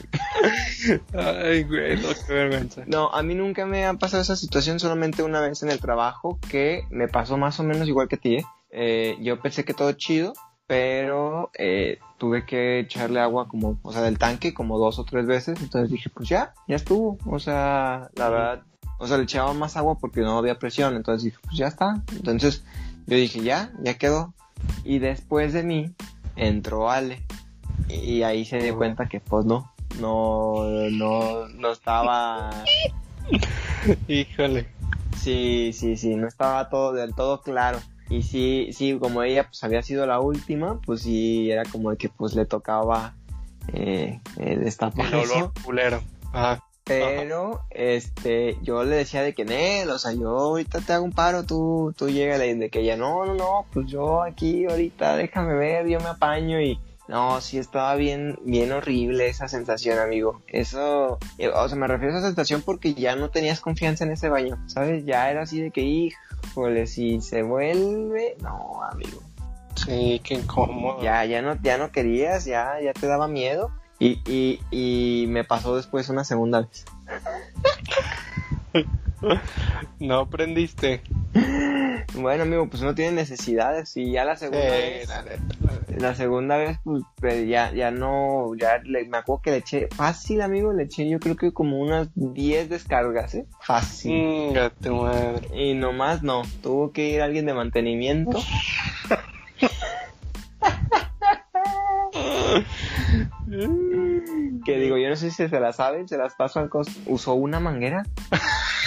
Ay, güey, no, qué vergüenza. No, a mí nunca me ha pasado esa situación, solamente una vez en el trabajo que me pasó más o menos igual que a ti, ¿eh? Eh, yo pensé que todo chido, pero eh, tuve que echarle agua como, o sea, del tanque como dos o tres veces, entonces dije, pues ya, ya estuvo, o sea, la verdad, o sea, le echaba más agua porque no había presión, entonces dije, pues ya está, entonces yo dije, ya, ya quedó, y después de mí entró Ale, y ahí se dio cuenta que pues no, no, no, no estaba... Híjole. Sí, sí, sí, no estaba todo del todo claro. Y sí, sí, como ella pues había sido la última, pues sí, era como de que pues le tocaba eh, eh, destapar El olor eso. culero. Ah, Pero, este, yo le decía de que, Nel, o sea, yo ahorita te hago un paro, tú, tú llega de que ella, no, no, no, pues yo aquí ahorita déjame ver, yo me apaño y, no, sí estaba bien, bien horrible esa sensación, amigo. Eso, eh, o sea, me refiero a esa sensación porque ya no tenías confianza en ese baño, ¿sabes? Ya era así de que, híjole, si se vuelve, no, amigo. sí, qué incómodo. Ya, ya no, ya no querías, ya, ya te daba miedo. Y, y, y me pasó después una segunda vez. No aprendiste. Bueno, amigo, pues no tiene necesidades y ya la segunda vez, la neta, la segunda vez, pues pues, ya, ya no, ya le- me acuerdo que le eché, fácil, amigo, le eché yo creo que como unas 10 descargas, ¿eh? Fácil. Tu madre. Y nomás no, tuvo que ir alguien de mantenimiento. que digo, yo no sé si se la saben, se las paso al cos. ¿Usó una manguera?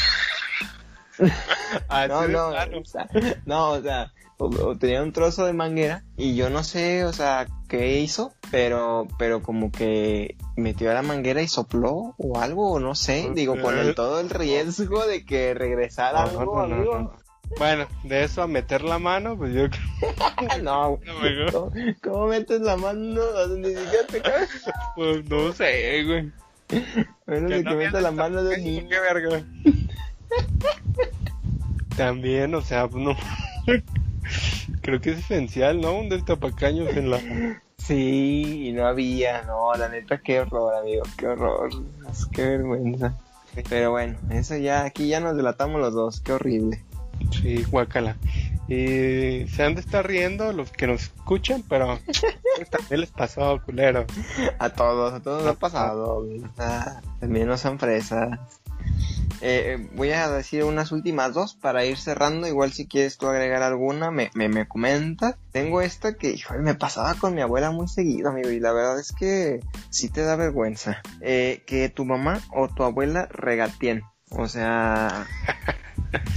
No, no, o sea, no, o sea, o- o tenía un trozo de manguera y yo no sé, o sea, qué hizo, pero, pero como que metió a la manguera y sopló o algo, o no sé, digo, con el, todo el riesgo de que regresara No, algo, no, no, amigo. no. Bueno, de eso a meter la mano, pues yo creo No. ¿cómo, cómo metes la mano? Ni siquiera te pues no sé, güey. De que había metas la mano de un destapacaños, niño. qué verga. También, o sea, pues no. Creo que es esencial, ¿no? Un destapacaños en la. Sí, y no había, no, la neta, qué horror, amigo, qué horror, qué vergüenza. Pero bueno, eso ya, aquí ya nos delatamos los dos, qué horrible. Sí, guacala. Y se han de estar riendo los que nos escuchan, pero también les pasó, culero. A todos, a todos nos ha pasado. Ah, también no son fresas. Eh, eh, voy a decir unas últimas dos para ir cerrando. Igual si quieres tú agregar alguna, me, me, me comentas. Tengo esta que, híjole, me pasaba con mi abuela muy seguido, amigo. Y la verdad es que sí te da vergüenza. Eh, que tu mamá o tu abuela regateen. O sea...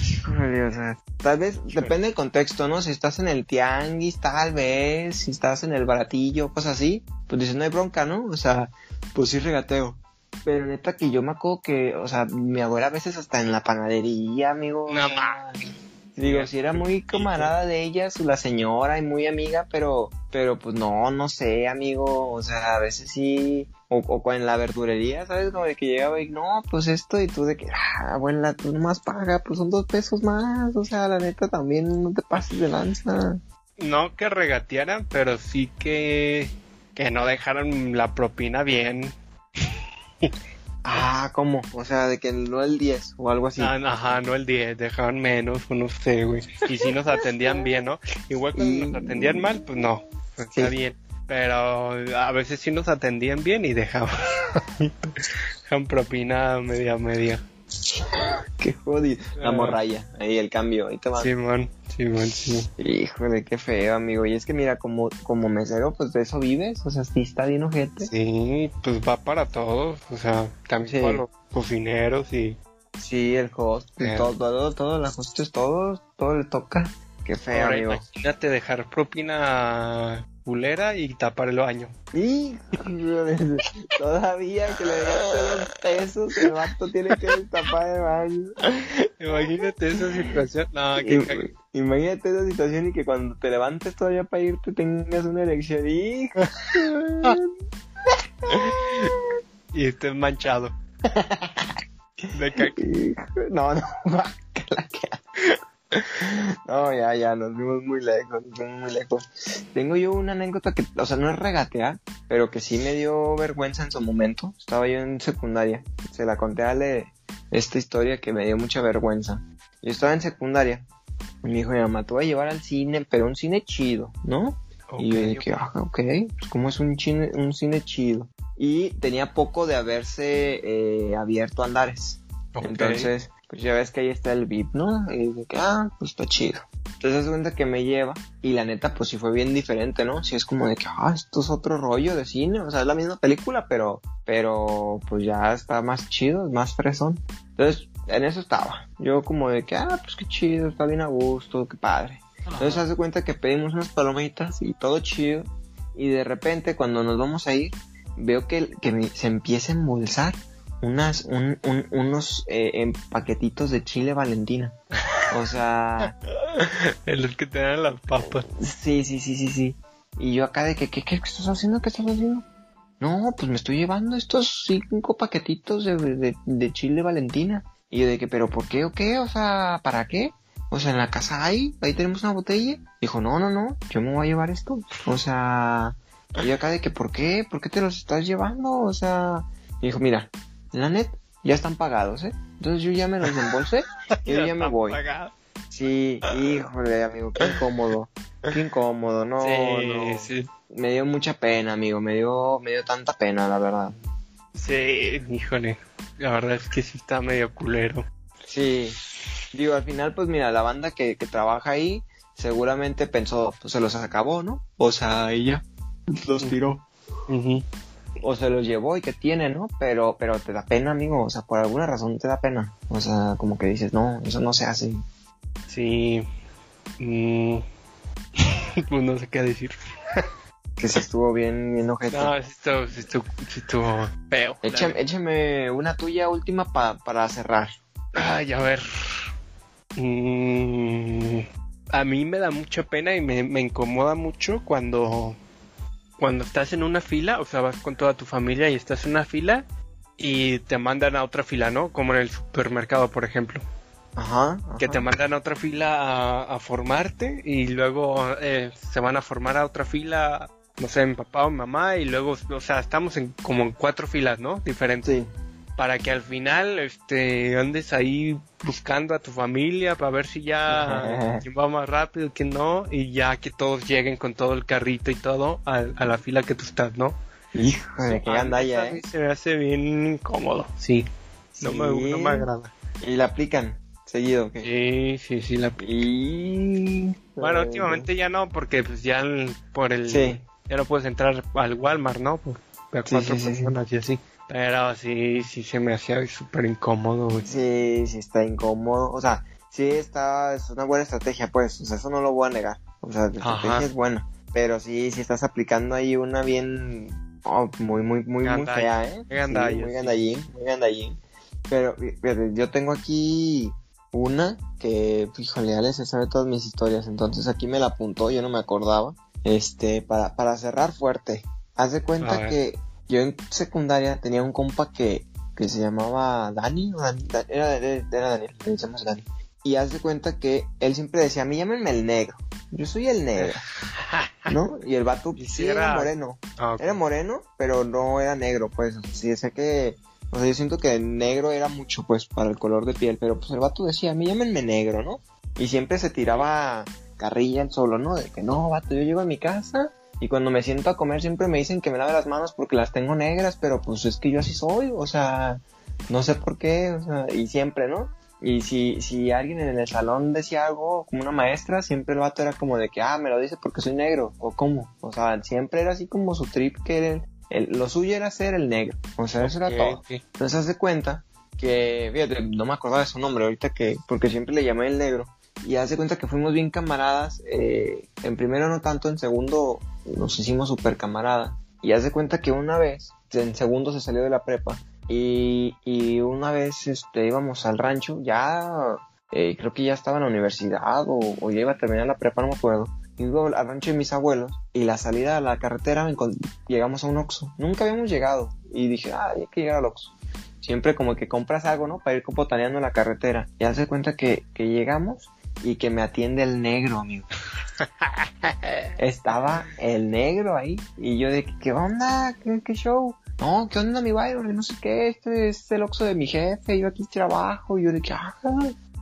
Híjole, o sea, tal vez depende del contexto, ¿no? Si estás en el tianguis, tal vez, si estás en el baratillo, cosas así, pues dices, no hay bronca, ¿no? O sea, pues sí regateo. Pero neta que yo me acuerdo que, o sea, mi abuela a veces hasta en la panadería, amigo. No. Digo, si era muy camarada de ellas, la señora, y muy amiga, pero, pero pues no, no sé, amigo, o sea, a veces sí, o, o en la verdurería, ¿sabes? Como de que llegaba y, no, pues esto, y tú de que, ah, abuela, tú nomás paga, pues son dos pesos más, o sea, la neta también no te pases de lanza. No que regatearan, pero sí que, que no dejaran la propina bien. Ah, ¿cómo? O sea, de que no el 10 o algo así. Ah, ajá, no el 10, dejaban menos, no sé, güey. Y si nos atendían bien, ¿no? Igual cuando Y- nos atendían mal, pues no, pues está Sí. bien. Pero a veces sí nos atendían bien y dejaban, dejaban propina media media. Qué jodido. La morralla, ahí el cambio, ahí te va. Simón, Simón, sí. Híjole, qué feo, amigo. Y es que mira, como, como mesero, pues de eso vives, o sea, sí está bien ojete. Sí, pues va para todos, o sea, también Sí. para los cocineros y... Sí, el host, Eh. todo, todo, todo, la hostes, todo, todo le toca. Qué feo, Ahora amigo. imagínate dejar propina culera y tapar el baño. Y todavía que le dejaste dos pesos, el vato tiene que destapar el baño. Imagínate esa situación. No, cag- Imagínate esa situación y que cuando te levantes todavía para irte tengas una erección. Y y estés manchado. De caca. No, no, guácala, que- No, ya, ya, nos vimos muy lejos, nos vimos muy lejos. Tengo yo una anécdota que, o sea, no es regatear, pero que sí me dio vergüenza en su momento. Estaba yo en secundaria. Se la conté a Ale esta historia que me dio mucha vergüenza. Yo estaba en secundaria. Y me dijo mi mamá, te voy a llevar al cine, pero un cine chido, ¿no? y yo dije, ah, ok, pues como es un cine, un cine chido. Y tenía poco de haberse eh, abierto Andares. ok. Entonces, pues ya ves que ahí está el VIP, ¿no? Y dije que, ah, pues está chido. Entonces, se cuenta que me lleva y la neta, pues sí fue bien diferente, ¿no? Sí es como de que, ah, esto es otro rollo de cine, o sea, es la misma película, pero, pero, pues ya está más chido, es más fresón. Entonces, en eso estaba. Yo como de que, ah, pues qué chido, está bien a gusto, qué padre. Entonces, hace cuenta que pedimos unas palomitas y todo chido. Y de repente, cuando nos vamos a ir, veo que, que se empieza a embolsar unas, un- un- unos eh, em- paquetitos de chile valentina. O sea, En los que te dan las papas. sí, sí, sí, sí, sí. Y yo acá de que, ¿qué, qué estás haciendo? ¿Qué estás haciendo? No, pues me estoy llevando estos cinco paquetitos de, de, de chile valentina. Y yo de que, ¿pero por qué o qué? O sea, ¿para qué? O sea, en la casa hay, ahí tenemos una botella. Dijo, no, no, no, yo me voy a llevar esto. O sea, y yo acá de que, ¿por qué? ¿Por qué te los estás llevando? O sea, y dijo, mira, la net ya están pagados, ¿eh? Entonces yo ya me los embolsé y yo ya me voy. pagado. Sí, híjole, amigo, qué incómodo. Qué incómodo, no, sí, no. sí. Me dio mucha pena, amigo, me dio, me dio tanta pena, la verdad. Sí, híjole. La verdad es que sí está medio culero. Sí, digo, al final, pues mira, la banda que, que trabaja ahí seguramente pensó, pues se los acabó, ¿no? O sea, ella los tiró. Ujú. O se los llevó y que tiene, ¿no? Pero, pero te da pena, amigo, o sea, por alguna razón te da pena. O sea, como que dices, no, eso no se hace. Sí. Mm. pues no sé qué decir. Que se estuvo bien, bien ojete. No, sí estuvo, sí estuvo, sí estuvo feo. Échame, una tuya última pa- para cerrar. Ay, a ver. Mm, a mí me da mucha pena y me, me incomoda mucho cuando, cuando estás en una fila, o sea, vas con toda tu familia y estás en una fila y te mandan a otra fila, ¿no? Como en el supermercado, por ejemplo. Ajá. ajá. Que te mandan a otra fila a, a formarte y luego eh, se van a formar a otra fila no sé, mi papá o mi mamá y luego, o sea, estamos en como en cuatro filas, ¿no? Diferentes. Sí. Para que al final, este, andes ahí buscando a tu familia para ver si ya quién va más rápido, quién no, y ya que todos lleguen con todo el carrito y todo a, a la fila que tú estás, ¿no? A mí gandalla, eh. Se me hace bien incómodo, sí. No, Sí. me, no me agrada. Y la aplican seguido. Sí, sí, sí, la Y... Bueno, últimamente ya no, porque pues ya el- por el... Sí. Ya no puedes entrar al Walmart, ¿no? Por Sí, cuatro sí. personas y así. Pero sí, sí se me hacía súper incómodo, güey. Sí, sí está incómodo. O sea, sí está, es una buena estrategia, pues. O sea, eso no lo voy a negar. O sea, la Ajá. estrategia es buena. Pero sí, sí estás aplicando ahí una bien... oh, muy, muy, muy, muy fea, ¿eh? Muy gandalla, Sí, muy sí. gandallín, muy gandallín. Pero, fíjate, yo tengo aquí una que, híjole, ya les sabe todas mis historias. Entonces aquí me la apuntó, yo no me acordaba. Este, para, para cerrar fuerte. Haz de cuenta que yo en secundaria tenía un compa que, que se llamaba Dani, o Dan- Dan- era, era, Daniel, le decíamos Dani. Y haz de cuenta que él siempre decía, a mí llámenme el negro. Yo soy el negro, ¿no? Y el vato sí era era- moreno. Ah. Era moreno, pero no era negro, pues. Sí, que. O sea, yo siento que negro era mucho, pues, para el color de piel. Pero pues el vato decía, a mí llámenme negro, ¿no? Y siempre se tiraba carrilla el solo, ¿no? De que no, vato, yo llego a mi casa. Y cuando me siento a comer siempre me dicen que me lave las manos porque las tengo negras, pero pues es que yo así soy, o sea, no sé por qué, o sea, y siempre, ¿no? Y si, si alguien en el salón decía algo, como una maestra, siempre el vato era como de que, ah, me lo dice porque soy negro, o cómo. O sea, siempre era así como su trip que era el- el- lo suyo era ser el negro. O sea, eso Ok, era todo. Entonces haz de cuenta que, fíjate, no me acordaba de su nombre ahorita que, porque siempre le llamé el negro. Y haz de cuenta que fuimos bien camaradas. eh, en primero no tanto, en segundo nos hicimos super camaradas. Y haz de cuenta que una vez, en segundo se salió de la prepa. Y, y una vez este, íbamos al rancho, ya eh, creo que ya estaba en la universidad o, ya iba a terminar la prepa, no me acuerdo. Iba al rancho de mis abuelos y la salida a la carretera llegamos a un Oxxo. Nunca habíamos llegado y dije, ah, hay que llegar al Oxxo. Siempre como que compras algo, ¿no? Para ir botaneando en la carretera. Y hace cuenta que, que llegamos y que me atiende el negro, amigo. Estaba el negro ahí. Y yo de, ¿qué onda? ¿Qué, qué show? No, ¿qué onda mi Byron? No sé qué, este es el Oxxo de mi jefe, yo aquí trabajo. Y yo de que, ah,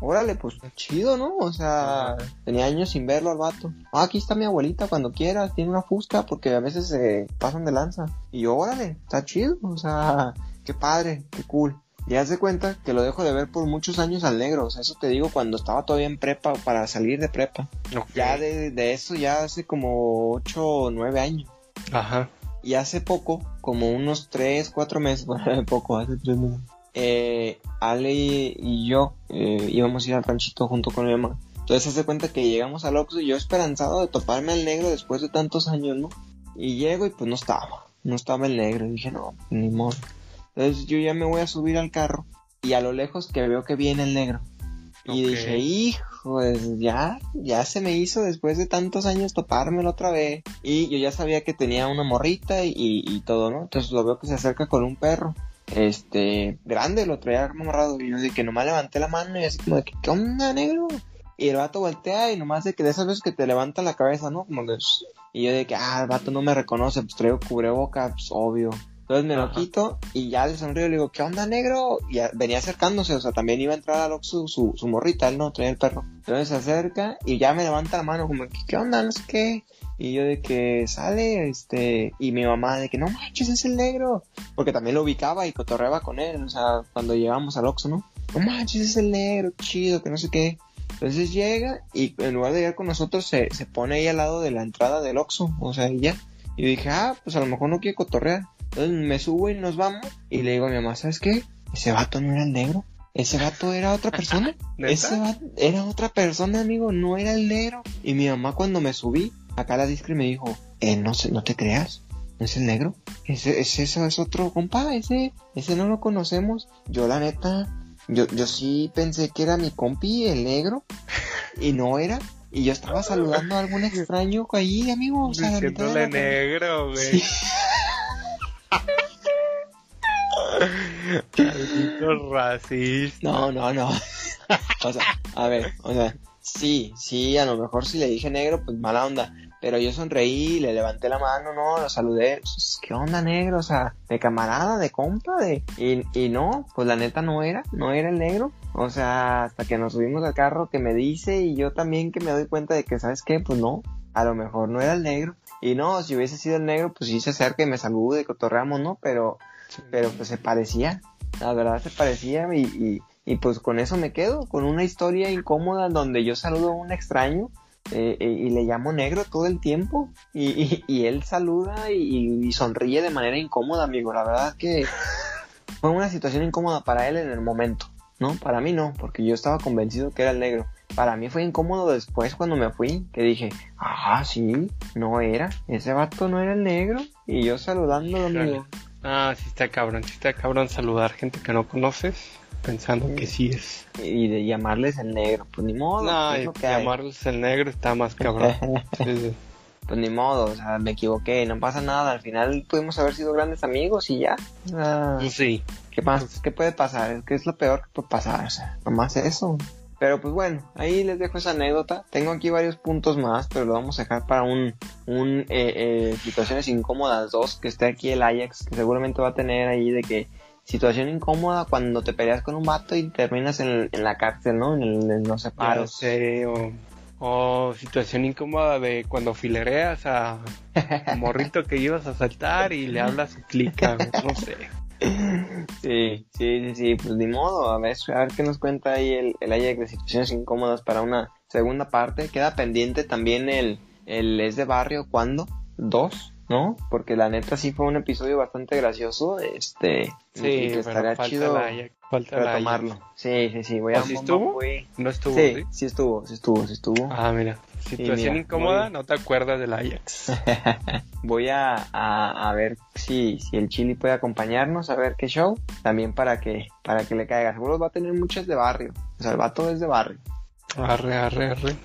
órale, pues chido, ¿no? O sea, tenía años sin verlo al vato. Ah, aquí está mi abuelita cuando quieras, tiene una fusca porque a veces se pasan de lanza. Y yo, órale, está chido, o sea, qué padre, qué cool. Y haz de cuenta que lo dejo de ver por muchos años al negro, o sea, eso te digo cuando estaba todavía en prepa, para salir de prepa. Ya de, de eso ya hace como 8 o 9 años. Ajá. Y hace poco, como unos 3, 4 meses, bueno, poco, hace 3 meses, eh, Ale y yo eh, íbamos a ir al ranchito junto con mi mamá. Entonces hace cuenta que llegamos al Oxxo y yo esperanzado de toparme al negro después de tantos años, ¿no? Y llego y pues no estaba, no estaba el negro. Y dije, no, ni modo. Entonces yo ya me voy a subir al carro y a lo lejos que veo que viene el negro. Y dije, hijo, pues ya, ya se me hizo después de tantos años topármelo otra vez. Y yo ya sabía que tenía una morrita y, y todo, ¿no? Entonces lo veo que se acerca con un perro. Este, grande, lo traía amarrado. Y yo de que nomás levanté la mano y así como de que, ¿qué onda, negro? Y el vato voltea y nomás de que de esas veces que te levanta la cabeza, ¿no? Como de... Y yo de que, ah, el vato no me reconoce, pues traigo cubreboca, pues obvio. Entonces me lo quito y ya le sonrío y le digo, ¿qué onda, negro? Y venía acercándose, o sea, también iba a entrar al Oxxo su, su morrita, él no, traía el perro. Entonces se acerca y ya me levanta la mano como, que, ¿qué onda? No sé qué. Y yo de que sale, este, y mi mamá de que no manches, es el negro. Porque también lo ubicaba y cotorreaba con él, o sea, cuando llegamos al Oxxo, ¿no? No manches, es el negro, chido, que no sé qué. Entonces llega y en lugar de llegar con nosotros se, se pone ahí al lado de la entrada del Oxxo, o sea, y ya. Y dije, ah, pues a lo mejor no quiere cotorrear. Entonces me subo y nos vamos. Y le digo a mi mamá, ¿sabes qué? Ese vato no era el negro. Ese vato era otra persona. Ese vato era otra persona, amigo, no era el negro. Y mi mamá cuando me subí, acá la discre me dijo, eh, no sé, no te creas. ¿No es el negro? Ese, ese, eso es otro compa, ese, ese no lo conocemos. Yo la neta, yo, yo sí pensé que era mi compi, el negro, y no era. Y yo estaba saludando a algún extraño ahí, amigo. O sea, Diciéndole la- negro, güey. Sí. Racista. No, no, no. o sea, a ver, o sea, sí, sí, a lo mejor si le dije negro, pues mala onda. Pero yo sonreí, le levanté la mano, no, lo saludé. Pues, ¿Qué onda, negro? O sea, de camarada, de compa, de... Y, y no, pues la neta no era, no era el negro. O sea, hasta que nos subimos al carro que me dice y yo también que me doy cuenta de que, ¿sabes qué? Pues no, a lo mejor no era el negro. Y no, si hubiese sido el negro, pues sí se acerca y me salude, cotorreamos, ¿no? Pero, pero pues se parecía, la verdad se parecía y, y, y, pues con eso me quedo, con una historia incómoda donde yo saludo a un extraño eh, eh, y le llamo negro todo el tiempo y, y él saluda y, sonríe de manera incómoda, amigo. La verdad que fue una situación incómoda para él en el momento, ¿no? Para mí no, porque yo estaba convencido que era el negro. Para mí fue incómodo después cuando me fui, que dije, ah, sí, no era, ese vato no era el negro. Y yo saludándolo, amigo. Ah, sí está cabrón, sí está cabrón saludar gente que no conoces pensando que sí es. Y de llamarles el negro, pues ni modo. No, es lo que hay. llamarles el negro está más cabrón. Sí, sí. Pues ni modo, o sea, me equivoqué, no pasa nada. Al final pudimos haber sido grandes amigos y ya. Ah, Pues sí. ¿Qué más? ¿Qué puede pasar? ¿Qué es lo peor que puede pasar? O sea, nomás eso. Pero pues bueno, ahí les dejo esa anécdota. Tengo aquí varios puntos más, pero lo vamos a dejar para un, un eh, eh, situaciones incómodas 2, que esté aquí el Ajax, que seguramente va a tener ahí de que situación incómoda cuando te peleas con un vato y terminas en, en la cárcel, ¿no? En, el- en los separos. sé, o, o situación incómoda de cuando filereas a un morrito que ibas a saltar y le hablas clica, no sé. Sí, sí, sí, sí, pues ni modo, a ver, a ver qué nos cuenta ahí el, el Ajax de situaciones incómodas para una segunda parte. Queda pendiente también el, el Es de Barrio, ¿cuándo? ¿Dos? ¿No? Porque la neta sí fue un episodio bastante gracioso, este, y Sí, que estaría chido el Ajax, falta retomarlo. Sí, sí, sí, voy ¿O a... sí estuvo? voy- No estuvo, Sí, ¿sí? sí estuvo, sí estuvo, sí estuvo. Ah, mira. Situación mira, incómoda, muy- no te acuerdas del Ajax. Voy a, a, a ver si, si el Chili puede acompañarnos a ver qué show. También para que, para que le caiga. Seguro va a tener muchas de barrio. O sea, el vato es de barrio. Arre, arre, arre.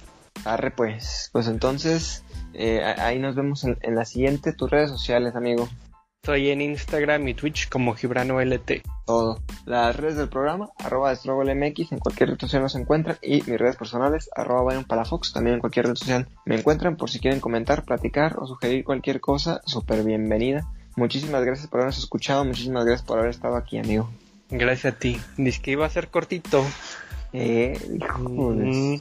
Arre pues. Pues entonces, eh, ahí nos vemos en, en la siguiente. Tus redes sociales, amigo. Estoy en Instagram y Twitch como Gibrano LT. Todo. Las redes del programa, arroba MX, en cualquier red social nos encuentran. Y mis redes personales, arroba Byron Palafox, también en cualquier red social me encuentran. Por si quieren comentar, platicar o sugerir cualquier cosa, súper bienvenida. Muchísimas gracias por habernos escuchado. Muchísimas gracias por haber estado aquí, amigo. Gracias a ti. Dice que iba a ser cortito. Eh, híjoles. Mm,